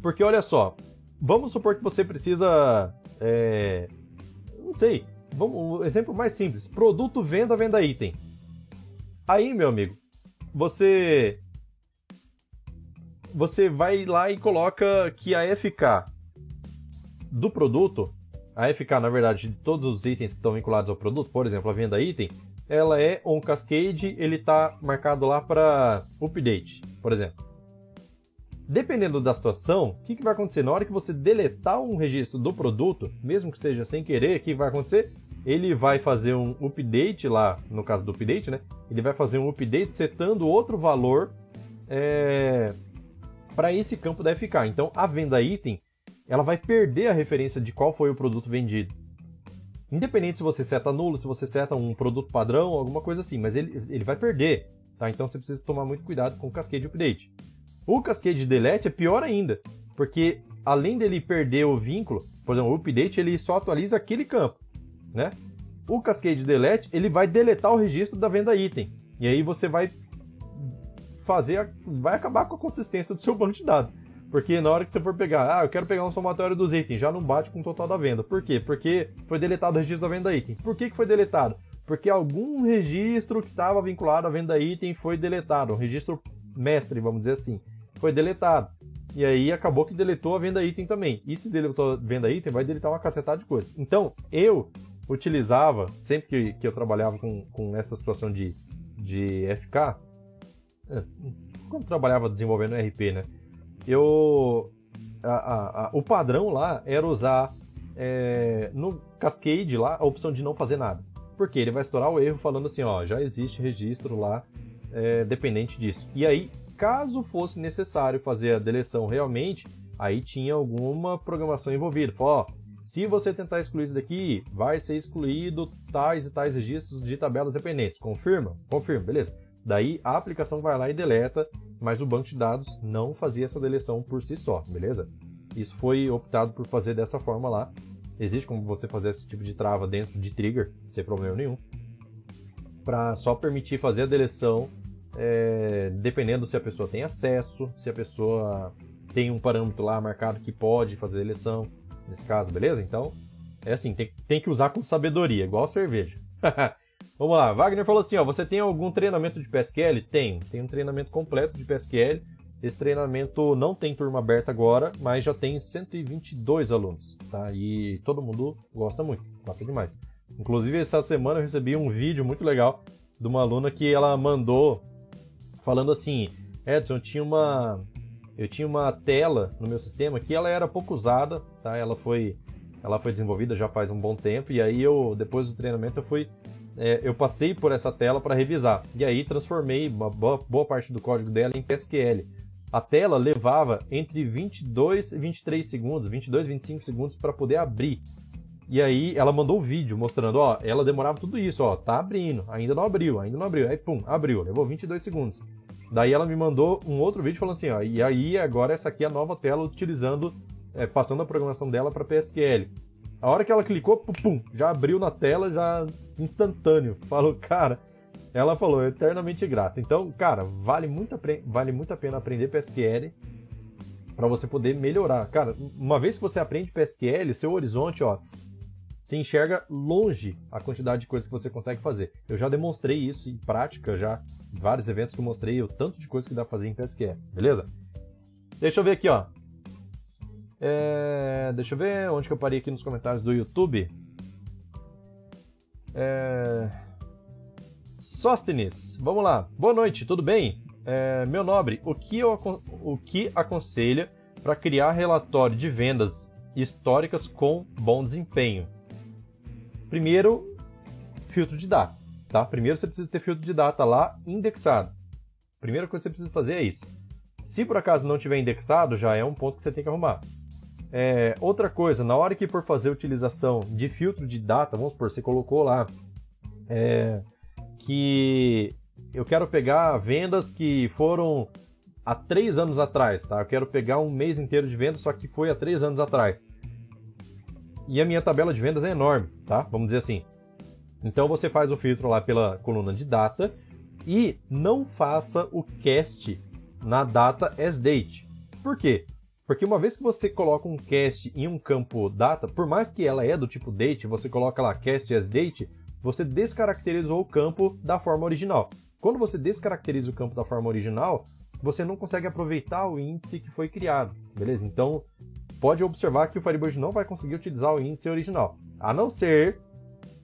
Porque olha só, vamos supor que você precisa. É, não sei. Vamos, um exemplo mais simples: produto, venda, venda item. Aí, meu amigo, você. Você vai lá e coloca que a FK do produto, a FK, na verdade, de todos os itens que estão vinculados ao produto, por exemplo, a venda item, ela é on cascade, ele está marcado lá para update, por exemplo. Dependendo da situação, o que, que vai acontecer? Na hora que você deletar um registro do produto, mesmo que seja sem querer, o que vai acontecer? Ele vai fazer um update lá, no caso do update, né? Ele vai fazer um update setando outro valor é, para esse campo da FK. Então, a venda item, ela vai perder a referência de qual foi o produto vendido. Independente se você seta nulo, se você seta um produto padrão, alguma coisa assim, mas ele, ele vai perder, tá? Então você precisa tomar muito cuidado com o cascade update. O cascade delete é pior ainda, porque além dele perder o vínculo, por exemplo, o update ele só atualiza aquele campo, né? O cascade delete ele vai deletar o registro da venda item e aí você vai fazer, vai acabar com a consistência do seu banco de dados. Porque na hora que você for pegar, ah, eu quero pegar um somatório dos itens, já não bate com o total da venda. Por quê? Porque foi deletado o registro da venda item. Por que, que foi deletado? Porque algum registro que estava vinculado à venda item foi deletado, um registro mestre, vamos dizer assim, foi deletado. E aí acabou que deletou a venda item também. E se deletou a venda item, vai deletar uma cacetada de coisas. Então, eu utilizava, sempre que, que eu trabalhava com, com essa situação de, de FK, é, quando trabalhava desenvolvendo RP, né? Eu a, a, a, o padrão lá era usar é, no Cascade lá a opção de não fazer nada. Porque ele vai estourar o erro falando assim, ó, já existe registro lá é, dependente disso. E aí, caso fosse necessário fazer a deleção realmente, aí tinha alguma programação envolvida. Falou, ó, se você tentar excluir isso daqui, vai ser excluído tais e tais registros de tabelas dependentes. Confirma? Confirma, beleza. Daí a aplicação vai lá e deleta mas o banco de dados não fazia essa deleção por si só, beleza? Isso foi optado por fazer dessa forma lá. Existe como você fazer esse tipo de trava dentro de trigger, sem problema nenhum, para só permitir fazer a deleção é, dependendo se a pessoa tem acesso, se a pessoa tem um parâmetro lá marcado que pode fazer a deleção, nesse caso, beleza? Então, é assim, tem, tem que usar com sabedoria, igual a cerveja. Vamos lá, Wagner falou assim, ó, você tem algum treinamento de PSQL? Tem, tem um treinamento completo de PSQL. Esse treinamento não tem turma aberta agora, mas já tem 122 alunos, tá? E todo mundo gosta muito, gosta demais. Inclusive, essa semana eu recebi um vídeo muito legal de uma aluna que ela mandou falando assim, Edson, eu tinha uma eu tinha uma tela no meu sistema que ela era pouco usada, tá? Ela foi ela foi desenvolvida já faz um bom tempo e aí eu depois do treinamento eu fui é, eu passei por essa tela para revisar. E aí transformei uma boa, parte do código dela em PSQL. A tela levava entre 22 e 23 segundos, 22 e 25 segundos para poder abrir. E aí ela mandou o um vídeo mostrando, ó, ela demorava tudo isso, ó, tá abrindo, ainda não abriu, ainda não abriu. Aí pum, abriu, levou 22 segundos. Daí ela me mandou um outro vídeo falando assim, ó, e aí agora essa aqui é a nova tela utilizando, é, passando a programação dela para PSQL. A hora que ela clicou, pum, já abriu na tela, já instantâneo. Falou, cara, ela falou, eternamente grata. Então, cara, vale muito, vale muito a pena aprender PSQL para você poder melhorar. Cara, uma vez que você aprende PSQL, seu horizonte, ó, se enxerga longe a quantidade de coisas que você consegue fazer. Eu já demonstrei isso em prática, já em vários eventos que eu mostrei o tanto de coisa que dá pra fazer em PSQL, beleza? Deixa eu ver aqui, ó. É, deixa eu ver onde que eu parei aqui nos comentários do YouTube. É... Sóstenes, vamos lá. Boa noite, tudo bem? É, meu nobre, o que, eu, o que aconselha para criar relatório de vendas históricas com bom desempenho? Primeiro, filtro de data. Tá? Primeiro você precisa ter filtro de data lá indexado. Primeira coisa que você precisa fazer é isso. Se por acaso não tiver indexado, já é um ponto que você tem que arrumar. É, outra coisa, na hora que for fazer utilização de filtro de data, vamos supor, você colocou lá é, que eu quero pegar vendas que foram há três anos atrás, tá? Eu quero pegar um mês inteiro de vendas, só que foi há três anos atrás. E a minha tabela de vendas é enorme, tá? Vamos dizer assim. Então você faz o filtro lá pela coluna de data e não faça o cast na data as date. Por quê? Porque uma vez que você coloca um cast em um campo data, por mais que ela é do tipo date, você coloca lá cast as date, você descaracterizou o campo da forma original. Quando você descaracteriza o campo da forma original, você não consegue aproveitar o índice que foi criado, beleza? Então, pode observar que o Firebird não vai conseguir utilizar o índice original, a não ser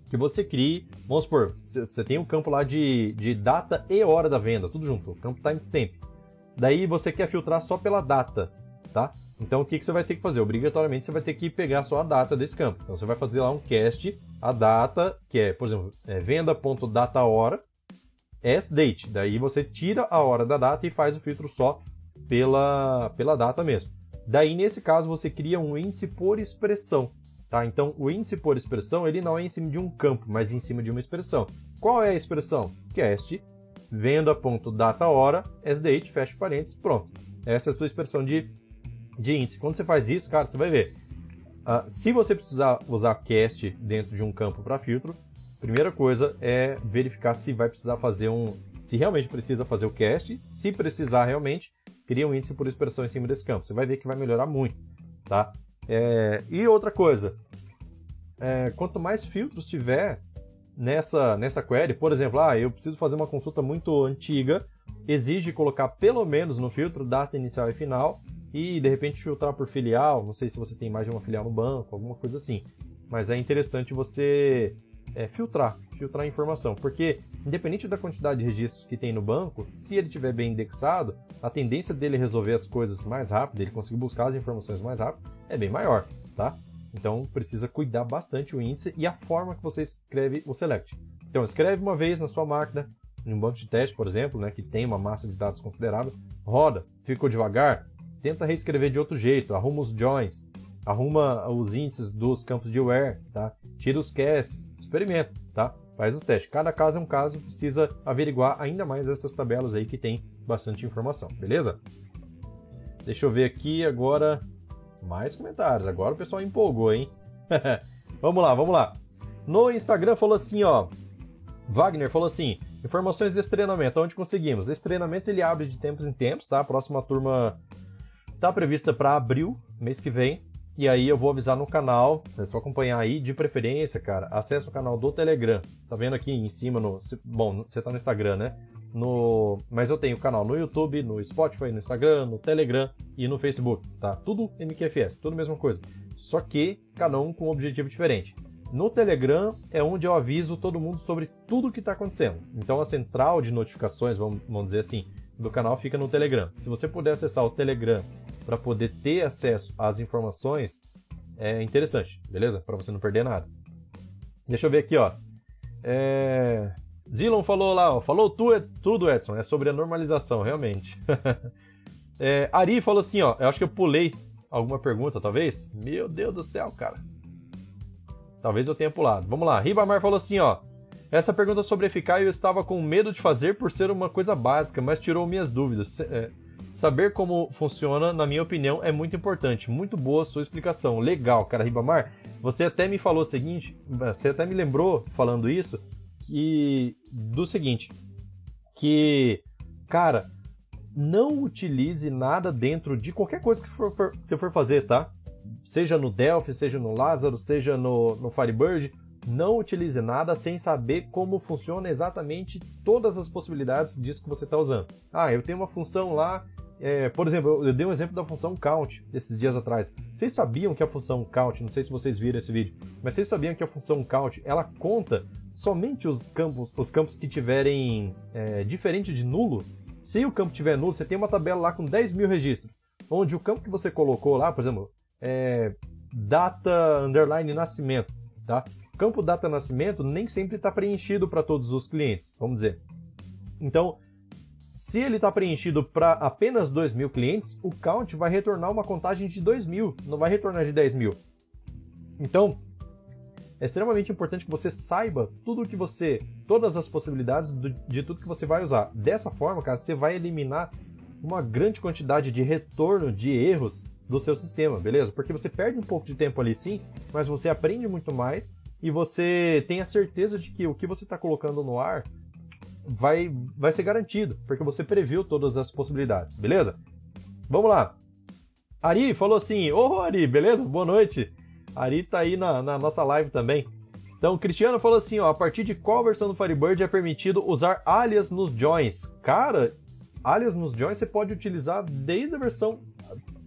que você crie, vamos supor, você tem um campo lá de, de data e hora da venda, tudo junto, campo timestamp. Daí você quer filtrar só pela data, tá? Então o que, que você vai ter que fazer? Obrigatoriamente você vai ter que pegar só a data desse campo. Então você vai fazer lá um cast, a data, que é, por exemplo, é venda.data hora, as date. Daí você tira a hora da data e faz o filtro só pela, pela data mesmo. Daí nesse caso você cria um índice por expressão. Tá? Então o índice por expressão ele não é em cima de um campo, mas em cima de uma expressão. Qual é a expressão? Cast venda.data hora, date, fecha parênteses, pronto. Essa é a sua expressão de de índice. Quando você faz isso, cara, você vai ver. Uh, se você precisar usar cast dentro de um campo para filtro, primeira coisa é verificar se vai precisar fazer um. Se realmente precisa fazer o cast, se precisar realmente, cria um índice por expressão em cima desse campo. Você vai ver que vai melhorar muito, tá? É, e outra coisa, é, quanto mais filtros tiver nessa, nessa query, por exemplo, ah, eu preciso fazer uma consulta muito antiga, exige colocar pelo menos no filtro data inicial e final, e de repente filtrar por filial, não sei se você tem mais de uma filial no banco, alguma coisa assim. Mas é interessante você é, filtrar, filtrar a informação, porque independente da quantidade de registros que tem no banco, se ele estiver bem indexado, a tendência dele resolver as coisas mais rápido, ele conseguir buscar as informações mais rápido, é bem maior, tá? Então precisa cuidar bastante o índice e a forma que você escreve o select. Então escreve uma vez na sua máquina, em um banco de teste, por exemplo, né, que tem uma massa de dados considerável, roda, ficou devagar, tenta reescrever de outro jeito, arruma os joins, arruma os índices dos campos de where, tá? Tira os casts, experimenta, tá? Faz os testes. Cada caso é um caso, precisa averiguar ainda mais essas tabelas aí que tem bastante informação, beleza? Deixa eu ver aqui agora mais comentários. Agora o pessoal empolgou, hein? vamos lá, vamos lá. No Instagram falou assim, ó. Wagner falou assim: informações desse treinamento, onde conseguimos? Esse treinamento ele abre de tempos em tempos, tá? A próxima turma Tá prevista para abril, mês que vem. E aí eu vou avisar no canal, é só acompanhar aí, de preferência, cara, acesse o canal do Telegram. Tá vendo aqui em cima no, bom, você tá no Instagram, né? No, mas eu tenho canal no YouTube, no Spotify, no Instagram, no Telegram e no Facebook, tá? Tudo MQFS, tudo a mesma coisa. Só que cada um com um objetivo diferente. No Telegram é onde eu aviso todo mundo sobre tudo o que está acontecendo. Então a central de notificações, vamos, vamos dizer assim, do canal fica no Telegram. Se você puder acessar o Telegram para poder ter acesso às informações, é interessante, beleza? Para você não perder nada. Deixa eu ver aqui, ó. É... Zilon falou lá, ó, falou tu, tudo, Edson, é sobre a normalização, realmente. é, Ari falou assim, ó, eu acho que eu pulei alguma pergunta, talvez? Meu Deus do céu, cara. Talvez eu tenha pulado. Vamos lá, Ribamar falou assim, ó, essa pergunta sobre eficaz eu estava com medo de fazer por ser uma coisa básica, mas tirou minhas dúvidas. É, saber como funciona, na minha opinião, é muito importante. Muito boa sua explicação. Legal, cara, Ribamar. Você até me falou o seguinte, você até me lembrou falando isso, que do seguinte, que, cara, não utilize nada dentro de qualquer coisa que for, for, você for fazer, tá? Seja no Delphi, seja no Lázaro, seja no, no Firebird, não utilize nada sem saber como funciona exatamente todas as possibilidades disso que você está usando. Ah, eu tenho uma função lá, é, por exemplo, eu dei um exemplo da função count esses dias atrás. Vocês sabiam que a função count, não sei se vocês viram esse vídeo, mas vocês sabiam que a função count ela conta somente os campos, os campos que tiverem é, diferente de nulo? Se o campo tiver nulo, você tem uma tabela lá com 10 mil registros, onde o campo que você colocou lá, por exemplo, é data underline nascimento, tá? campo data nascimento nem sempre está preenchido para todos os clientes, vamos dizer. Então, se ele está preenchido para apenas 2 mil clientes, o count vai retornar uma contagem de 2 mil, não vai retornar de 10 mil. Então, é extremamente importante que você saiba tudo que você, todas as possibilidades de tudo que você vai usar. Dessa forma, cara, você vai eliminar uma grande quantidade de retorno de erros do seu sistema, beleza? Porque você perde um pouco de tempo ali sim, mas você aprende muito mais e você tem a certeza de que o que você está colocando no ar vai, vai ser garantido, porque você previu todas as possibilidades, beleza? Vamos lá. Ari falou assim: Ô oh, Ari, beleza? Boa noite. Ari tá aí na, na nossa live também. Então, Cristiano falou assim, ó, a partir de qual versão do Firebird é permitido usar alias nos joins? Cara, alias nos joins você pode utilizar desde a versão,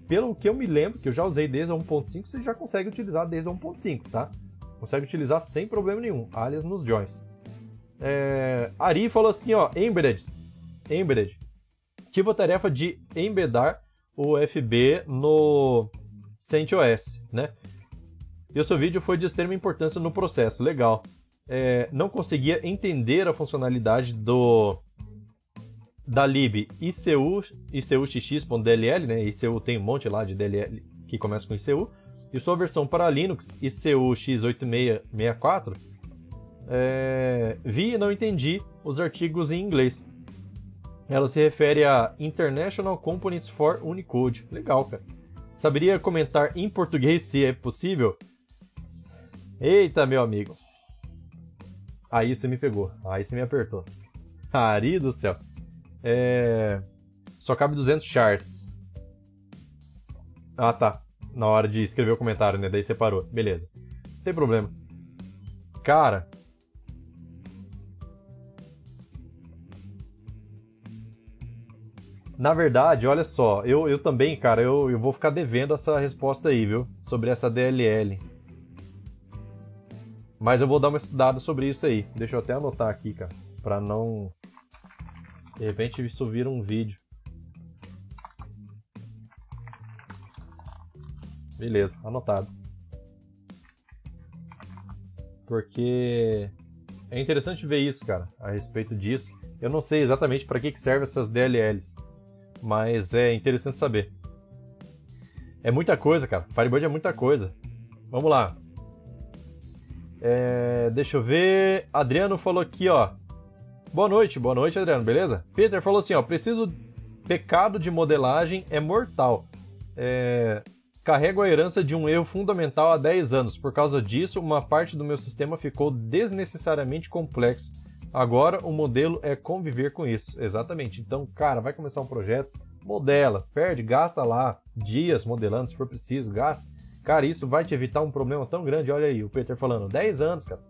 pelo que eu me lembro, que eu já usei desde a 1.5, você já consegue utilizar desde a 1.5, tá? Consegue utilizar sem problema nenhum, alias nos joins. É, Ari falou assim, ó, embedded, embedded, tipo a tarefa de embedar o FB no CentOS, né? E o seu vídeo foi de extrema importância no processo, legal. É, não conseguia entender a funcionalidade do da lib ICU, ICUXX.dll, né? ICU tem um monte lá de DLL que começa com ICU. E sua versão para Linux, ICU X8664, é, vi e não entendi os artigos em inglês. Ela se refere a International Components for Unicode. Legal, cara. Saberia comentar em português se é possível? Eita, meu amigo. Aí você me pegou. Aí você me apertou. Ari do céu. É... Só cabe 200 charts. Ah, tá. Na hora de escrever o comentário, né? Daí você parou. Beleza. Não tem problema. Cara. Na verdade, olha só. Eu, eu também, cara, eu, eu vou ficar devendo essa resposta aí, viu? Sobre essa DLL. Mas eu vou dar uma estudada sobre isso aí. Deixa eu até anotar aqui, cara. Pra não. De repente isso vira um vídeo. Beleza, anotado. Porque é interessante ver isso, cara, a respeito disso. Eu não sei exatamente para que, que servem essas DLLs, mas é interessante saber. É muita coisa, cara. Firebird é muita coisa. Vamos lá. É, deixa eu ver. Adriano falou aqui, ó. Boa noite, boa noite, Adriano, beleza? Peter falou assim, ó. Preciso. Pecado de modelagem é mortal. É, carrego a herança de um erro fundamental há 10 anos. Por causa disso, uma parte do meu sistema ficou desnecessariamente complexo. Agora o modelo é conviver com isso. Exatamente. Então, cara, vai começar um projeto, modela, perde, gasta lá dias modelando se for preciso, gasta Cara, isso vai te evitar um problema tão grande. Olha aí, o Peter falando, 10 anos, cara,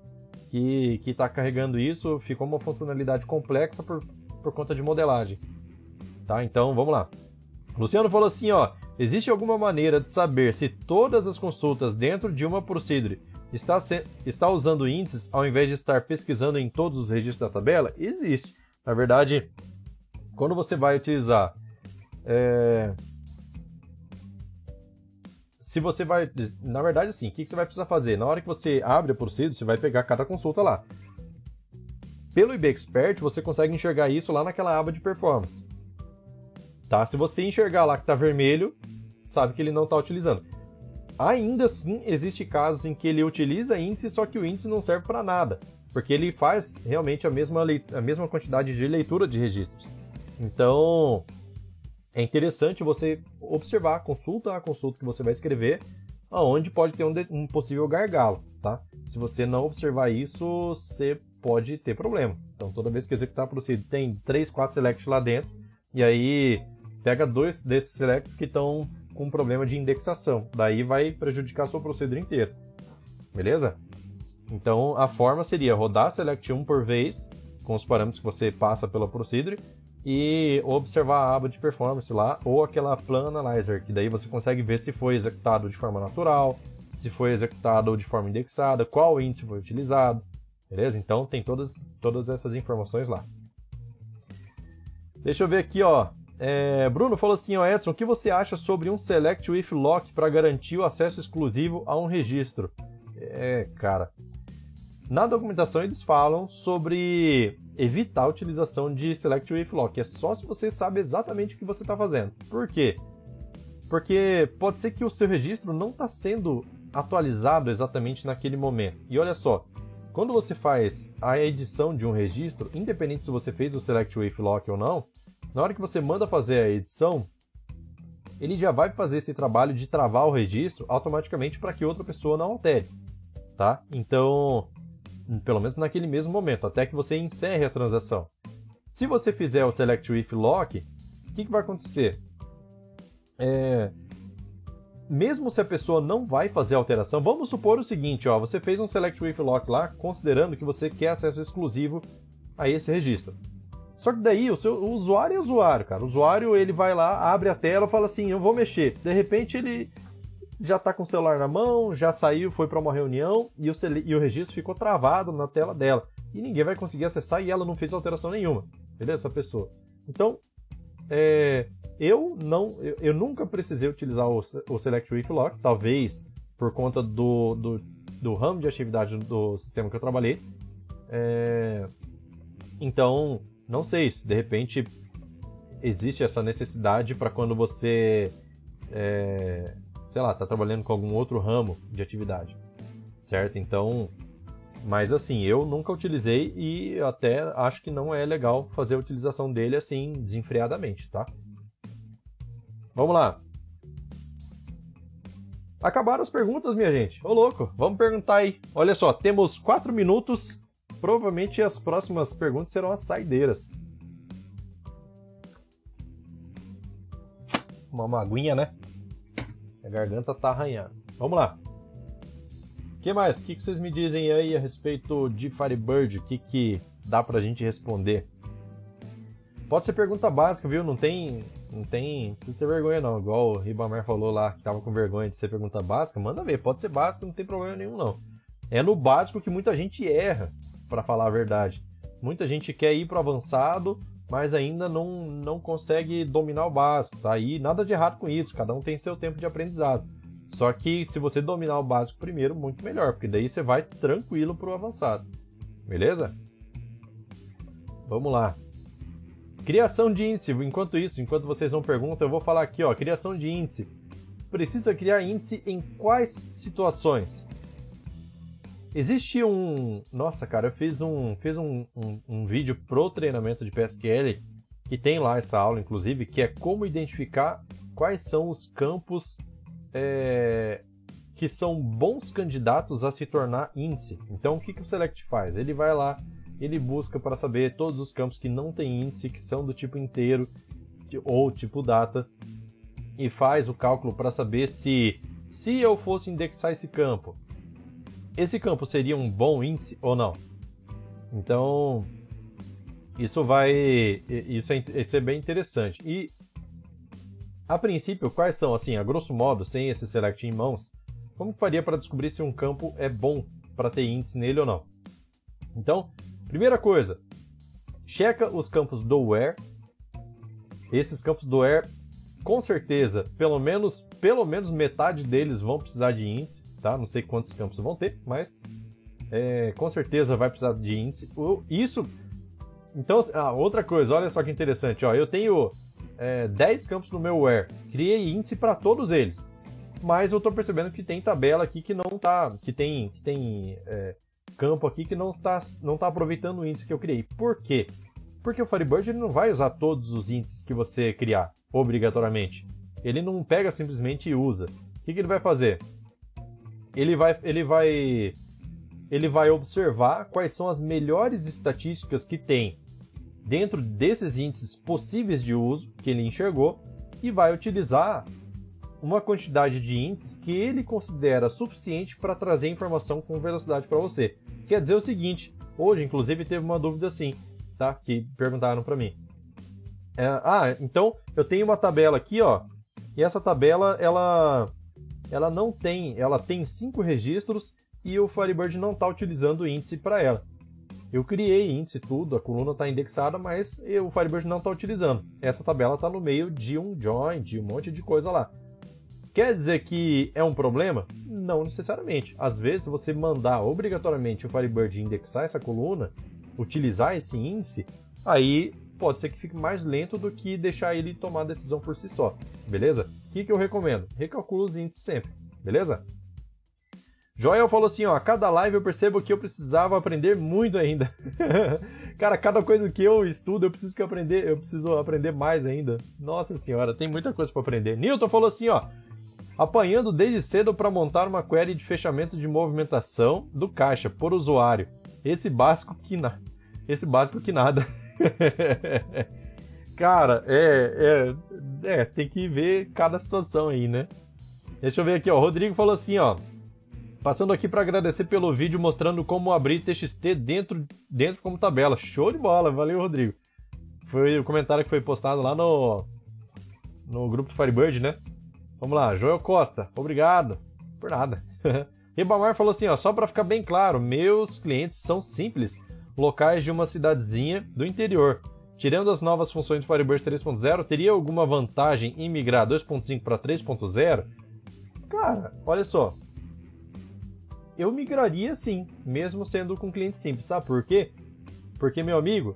que, que tá carregando isso, ficou uma funcionalidade complexa por, por conta de modelagem. Tá, então vamos lá. Luciano falou assim, ó, existe alguma maneira de saber se todas as consultas dentro de uma procedure está, se, está usando índices ao invés de estar pesquisando em todos os registros da tabela? Existe. Na verdade, quando você vai utilizar é, se você vai. Na verdade, assim, o que, você vai precisar fazer? Na hora que você abre a Procedo, você vai pegar cada consulta lá. Pelo IB Expert, você consegue enxergar isso lá naquela aba de performance. Tá? Se você enxergar lá que está vermelho, sabe que ele não está utilizando. Ainda assim, existe casos em que ele utiliza índice, só que o índice não serve para nada, porque ele faz realmente a mesma, a mesma quantidade de leitura de registros. Então, é interessante você observar, consulta a consulta que você vai escrever, aonde pode ter um, um possível gargalo, tá? Se você não observar isso, você pode ter problema. Então, toda vez que executar a procedure, tem 3, 4 selects lá dentro, e aí pega dois desses selects que estão com problema de indexação. Daí vai prejudicar a sua procedura inteira. Beleza? Então, a forma seria rodar select 1 por vez, com os parâmetros que você passa pela procedure, e observar a aba de performance lá, ou aquela Plan Analyzer, que daí você consegue ver se foi executado de forma natural, se foi executado de forma indexada, qual índice foi utilizado, beleza? Então tem todas, todas essas informações lá. Deixa eu ver aqui, ó. É, Bruno falou assim, ó, Edson, o que você acha sobre um Select with Lock para garantir o acesso exclusivo a um registro? É, cara, na documentação eles falam sobre evitar a utilização de Select with Lock. É só se você sabe exatamente o que você está fazendo. Por quê? Porque pode ser que o seu registro não está sendo atualizado exatamente naquele momento. E olha só, quando você faz a edição de um registro, independente se você fez o Select with Lock ou não, na hora que você manda fazer a edição, ele já vai fazer esse trabalho de travar o registro automaticamente para que outra pessoa não altere, tá? Então, pelo menos naquele mesmo momento, até que você encerre a transação. Se você fizer o Select with Lock, o que, que vai acontecer? É, mesmo se a pessoa não vai fazer alteração, vamos supor o seguinte, ó, você fez um select with lock lá, considerando que você quer acesso exclusivo a esse registro. Só que daí o seu o usuário é usuário, cara. O usuário ele vai lá, abre a tela, fala assim, eu vou mexer. De repente ele já está com o celular na mão, já saiu, foi para uma reunião e o, e o registro ficou travado na tela dela. E ninguém vai conseguir acessar e ela não fez alteração nenhuma. Beleza? Essa pessoa. Então, é, eu não, eu, eu, nunca precisei utilizar o, o Select With Lock, talvez por conta do, do, do ramo de atividade do sistema que eu trabalhei. É, então, não sei se de repente existe essa necessidade para quando você, é, sei lá, está trabalhando com algum outro ramo de atividade, certo? Então, mas assim, eu nunca utilizei e até acho que não é legal fazer a utilização dele assim desenfreadamente, tá? Vamos lá. Acabaram as perguntas, minha gente. Ô louco, vamos perguntar aí. Olha só, temos quatro minutos provavelmente as próximas perguntas serão as saideiras. Uma maguinha, né? A garganta tá arranhando. Vamos lá. O que mais? O que vocês me dizem aí a respeito de Firebird? O que, que dá pra gente responder? Pode ser pergunta básica, viu? Não tem. Não tem. Não precisa ter vergonha, não. Igual o Ribamar falou lá que tava com vergonha de ser pergunta básica. Manda ver, pode ser básico, não tem problema nenhum, não. É no básico que muita gente erra para falar a verdade. Muita gente quer ir para o avançado, mas ainda não, não consegue dominar o básico, tá? Nada de errado com isso, cada um tem seu tempo de aprendizado. Só que se você dominar o básico primeiro, muito melhor, porque daí você vai tranquilo para o avançado. Beleza? Vamos lá. Criação de índice. Enquanto isso, enquanto vocês não perguntam, eu vou falar aqui, ó, criação de índice. Precisa criar índice em quais situações? Existe um. Nossa, cara, eu fiz um, fiz um, um, um vídeo pro treinamento de PSQL que tem lá essa aula, inclusive, que é como identificar quais são os campos é, que são bons candidatos a se tornar índice. Então, o que, que o Select faz? Ele vai lá, ele busca para saber todos os campos que não tem índice, que são do tipo inteiro ou tipo data, e faz o cálculo para saber se, se eu fosse indexar esse campo, esse campo seria um bom índice ou não? Então, isso vai. Isso é, isso é bem interessante. E, a princípio, quais são, assim, a grosso modo, sem esse select em mãos, como faria para descobrir se um campo é bom para ter índice nele ou não? Então, primeira coisa, checa os campos do where. Esses campos do where, com certeza, pelo menos, pelo menos metade deles vão precisar de índice tá? Não sei quantos campos vão ter, mas é, com certeza vai precisar de índice. Isso. Então, ah, outra coisa, olha só que interessante, ó. Eu tenho é, 10 campos no meu where, criei índice para todos eles, mas eu estou percebendo que tem tabela aqui que não tá, que tem, que tem é, campo aqui que não está, não tá aproveitando o índice que eu criei. Por quê? Porque o Firebird ele não vai usar todos os índices que você criar, obrigatoriamente. Ele não pega simplesmente e usa. O que, que ele vai fazer? Ele vai, ele vai, ele vai observar quais são as melhores estatísticas que tem dentro desses índices possíveis de uso que ele enxergou e vai utilizar uma quantidade de índices que ele considera suficiente para trazer informação com velocidade para você. Quer dizer o seguinte, hoje inclusive teve uma dúvida assim, tá? Que perguntaram para mim. É, ah, então eu tenho uma tabela aqui, ó, e essa tabela ela ela não tem, ela tem cinco registros e o Firebird não está utilizando o índice para ela. Eu criei índice tudo, a coluna está indexada, mas o Firebird não está utilizando. Essa tabela está no meio de um join, de um monte de coisa lá. Quer dizer que é um problema? Não necessariamente. Às vezes, você mandar obrigatoriamente o Firebird indexar essa coluna, utilizar esse índice, aí pode ser que fique mais lento do que deixar ele tomar a decisão por si só, beleza? Que, que eu recomendo? Recalcula os índices sempre, beleza? Joel falou assim, ó, a cada live eu percebo que eu precisava aprender muito ainda. Cara, cada coisa que eu estudo, eu preciso que aprender, eu preciso aprender mais ainda. Nossa senhora, tem muita coisa para aprender. Newton falou assim, ó, apanhando desde cedo para montar uma query de fechamento de movimentação do caixa por usuário. Esse básico que na... esse básico que nada. Cara, é, é, é, tem que ver cada situação aí, né? Deixa eu ver aqui, ó. O Rodrigo falou assim, ó. Passando aqui para agradecer pelo vídeo mostrando como abrir TXT dentro, dentro como tabela. Show de bola, valeu, Rodrigo. Foi o comentário que foi postado lá no, no grupo do Firebird, né? Vamos lá, Joel Costa, obrigado. Por nada. Ribamar falou assim, ó, só para ficar bem claro, meus clientes são simples, locais de uma cidadezinha do interior. Tirando as novas funções do Firebird 3.0, teria alguma vantagem em migrar 2.5 para 3.0? Cara, olha só. Eu migraria sim, mesmo sendo com cliente simples. Sabe por quê? Porque, meu amigo,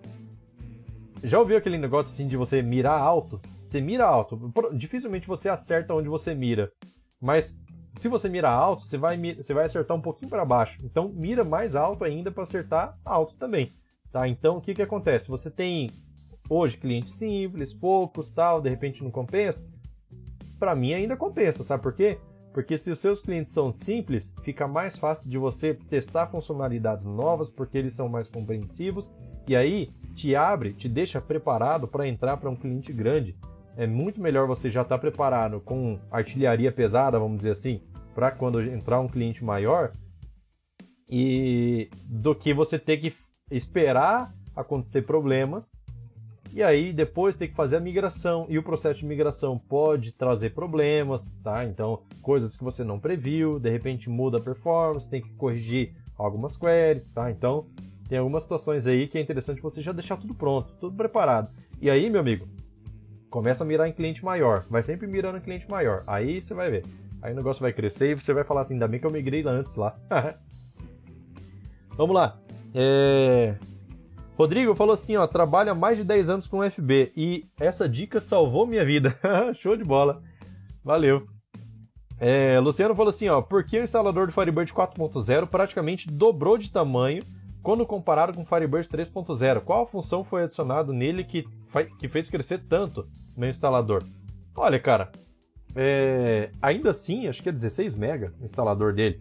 já ouviu aquele negócio assim de você mirar alto? Você mira alto. Dificilmente você acerta onde você mira. Mas se você mira alto, você vai, você vai acertar um pouquinho para baixo. Então, mira mais alto ainda para acertar alto também. Tá? Então, o que, que acontece? Você tem hoje clientes simples, poucos, tal, de repente não compensa. Para mim ainda compensa, sabe por quê? Porque se os seus clientes são simples, fica mais fácil de você testar funcionalidades novas, porque eles são mais compreensivos, e aí te abre, te deixa preparado para entrar para um cliente grande. É muito melhor você já estar tá preparado com artilharia pesada, vamos dizer assim, para quando entrar um cliente maior, e do que você ter que esperar acontecer problemas e aí depois tem que fazer a migração e o processo de migração pode trazer problemas, tá? Então, coisas que você não previu, de repente muda a performance, tem que corrigir algumas queries, tá? Então, tem algumas situações aí que é interessante você já deixar tudo pronto, tudo preparado. E aí, meu amigo, começa a mirar em cliente maior, vai sempre mirando em cliente maior. Aí você vai ver. Aí o negócio vai crescer e você vai falar assim, ainda bem que eu migrei antes lá. Vamos lá. É... Rodrigo falou assim, ó, trabalha mais de 10 anos com FB e essa dica salvou minha vida. Show de bola. Valeu. É, Luciano falou assim, ó, por que o instalador do Firebird 4.0 praticamente dobrou de tamanho quando comparado com o Firebird 3.0? Qual função foi adicionada nele que, que fez crescer tanto meu instalador? Olha, cara, é, ainda assim, acho que é 16 MB o instalador dele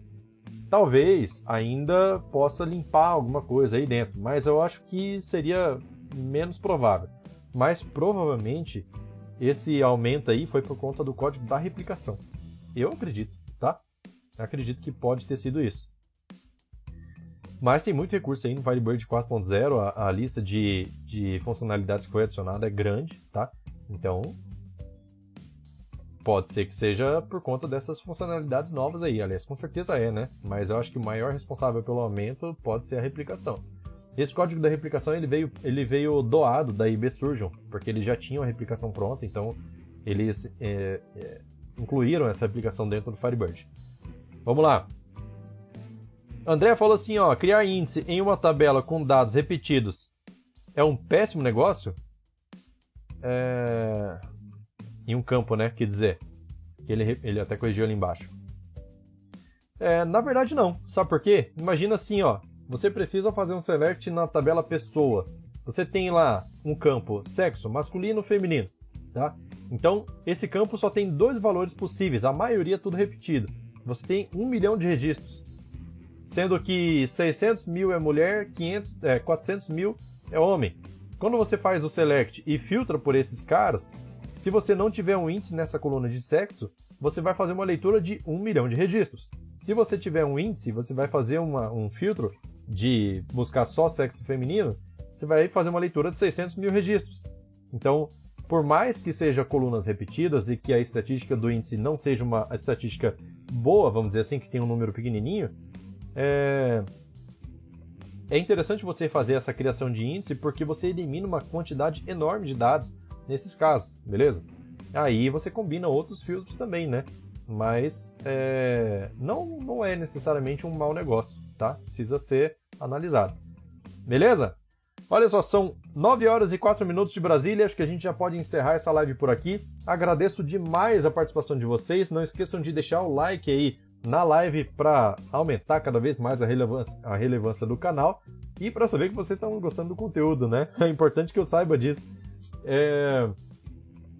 talvez ainda possa limpar alguma coisa aí dentro, mas eu acho que seria menos provável. Mas provavelmente esse aumento aí foi por conta do código da replicação. Eu acredito, tá? Eu acredito que pode ter sido isso. Mas tem muito recurso aí no Firebird 4.0, a, a, lista de, de funcionalidades que foi adicionada é grande, tá? Então Pode ser que seja por conta dessas funcionalidades novas aí. Aliás, com certeza é, né? Mas eu acho que o maior responsável pelo aumento pode ser a replicação. Esse código da replicação ele veio, ele veio doado da IB Surgeon, porque eles já tinham a replicação pronta, então eles é, é, incluíram essa replicação dentro do Firebird. Vamos lá. André falou assim, ó, criar índice em uma tabela com dados repetidos é um péssimo negócio? É em um campo, né? Quer dizer, ele, ele até corrigiu ali embaixo. É, na verdade, não. Sabe por quê? Imagina assim, ó. Você precisa fazer um select na tabela pessoa. Você tem lá um campo sexo, masculino, feminino, tá? Então, esse campo só tem dois valores possíveis, a maioria é tudo repetido. Você tem um milhão de registros, sendo que 600 mil é mulher, 500, é, 400 mil é homem. Quando você faz o select e filtra por esses caras, se você não tiver um índice nessa coluna de sexo, você vai fazer uma leitura de um milhão de registros. Se você tiver um índice, você vai fazer uma, um filtro de buscar só sexo feminino, você vai fazer uma leitura de 600 mil registros. Então, por mais que seja colunas repetidas e que a estatística do índice não seja uma estatística boa, vamos dizer assim, que tem um número pequenininho, é... é interessante você fazer essa criação de índice porque você elimina uma quantidade enorme de dados nesses casos, beleza? Aí você combina outros filtros também, né? Mas é, não, não é necessariamente um mau negócio, tá? Precisa ser analisado. Beleza? Olha só, são 9 horas e 4 minutos de Brasília, acho que a gente já pode encerrar essa live por aqui. Agradeço demais a participação de vocês. Não esqueçam de deixar o like aí na live para aumentar cada vez mais a relevância, a relevância do canal e para saber que vocês estão gostando do conteúdo, né? É importante que eu saiba disso. É...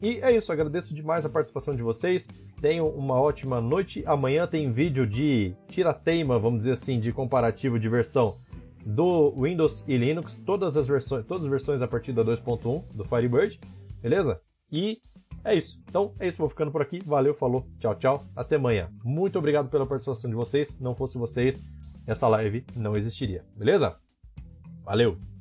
E é isso, agradeço demais a participação de vocês. Tenham uma ótima noite. Amanhã tem vídeo de tirateima, vamos dizer assim, de comparativo de versão do Windows e Linux, todas as versões, todas as versões a partir da 2.1 do Firebird, beleza? E É isso. Então é isso, vou ficando por aqui. Valeu, falou, tchau, tchau. Até amanhã. Muito obrigado pela participação de vocês. Não fosse vocês, essa live não existiria. Beleza? Valeu!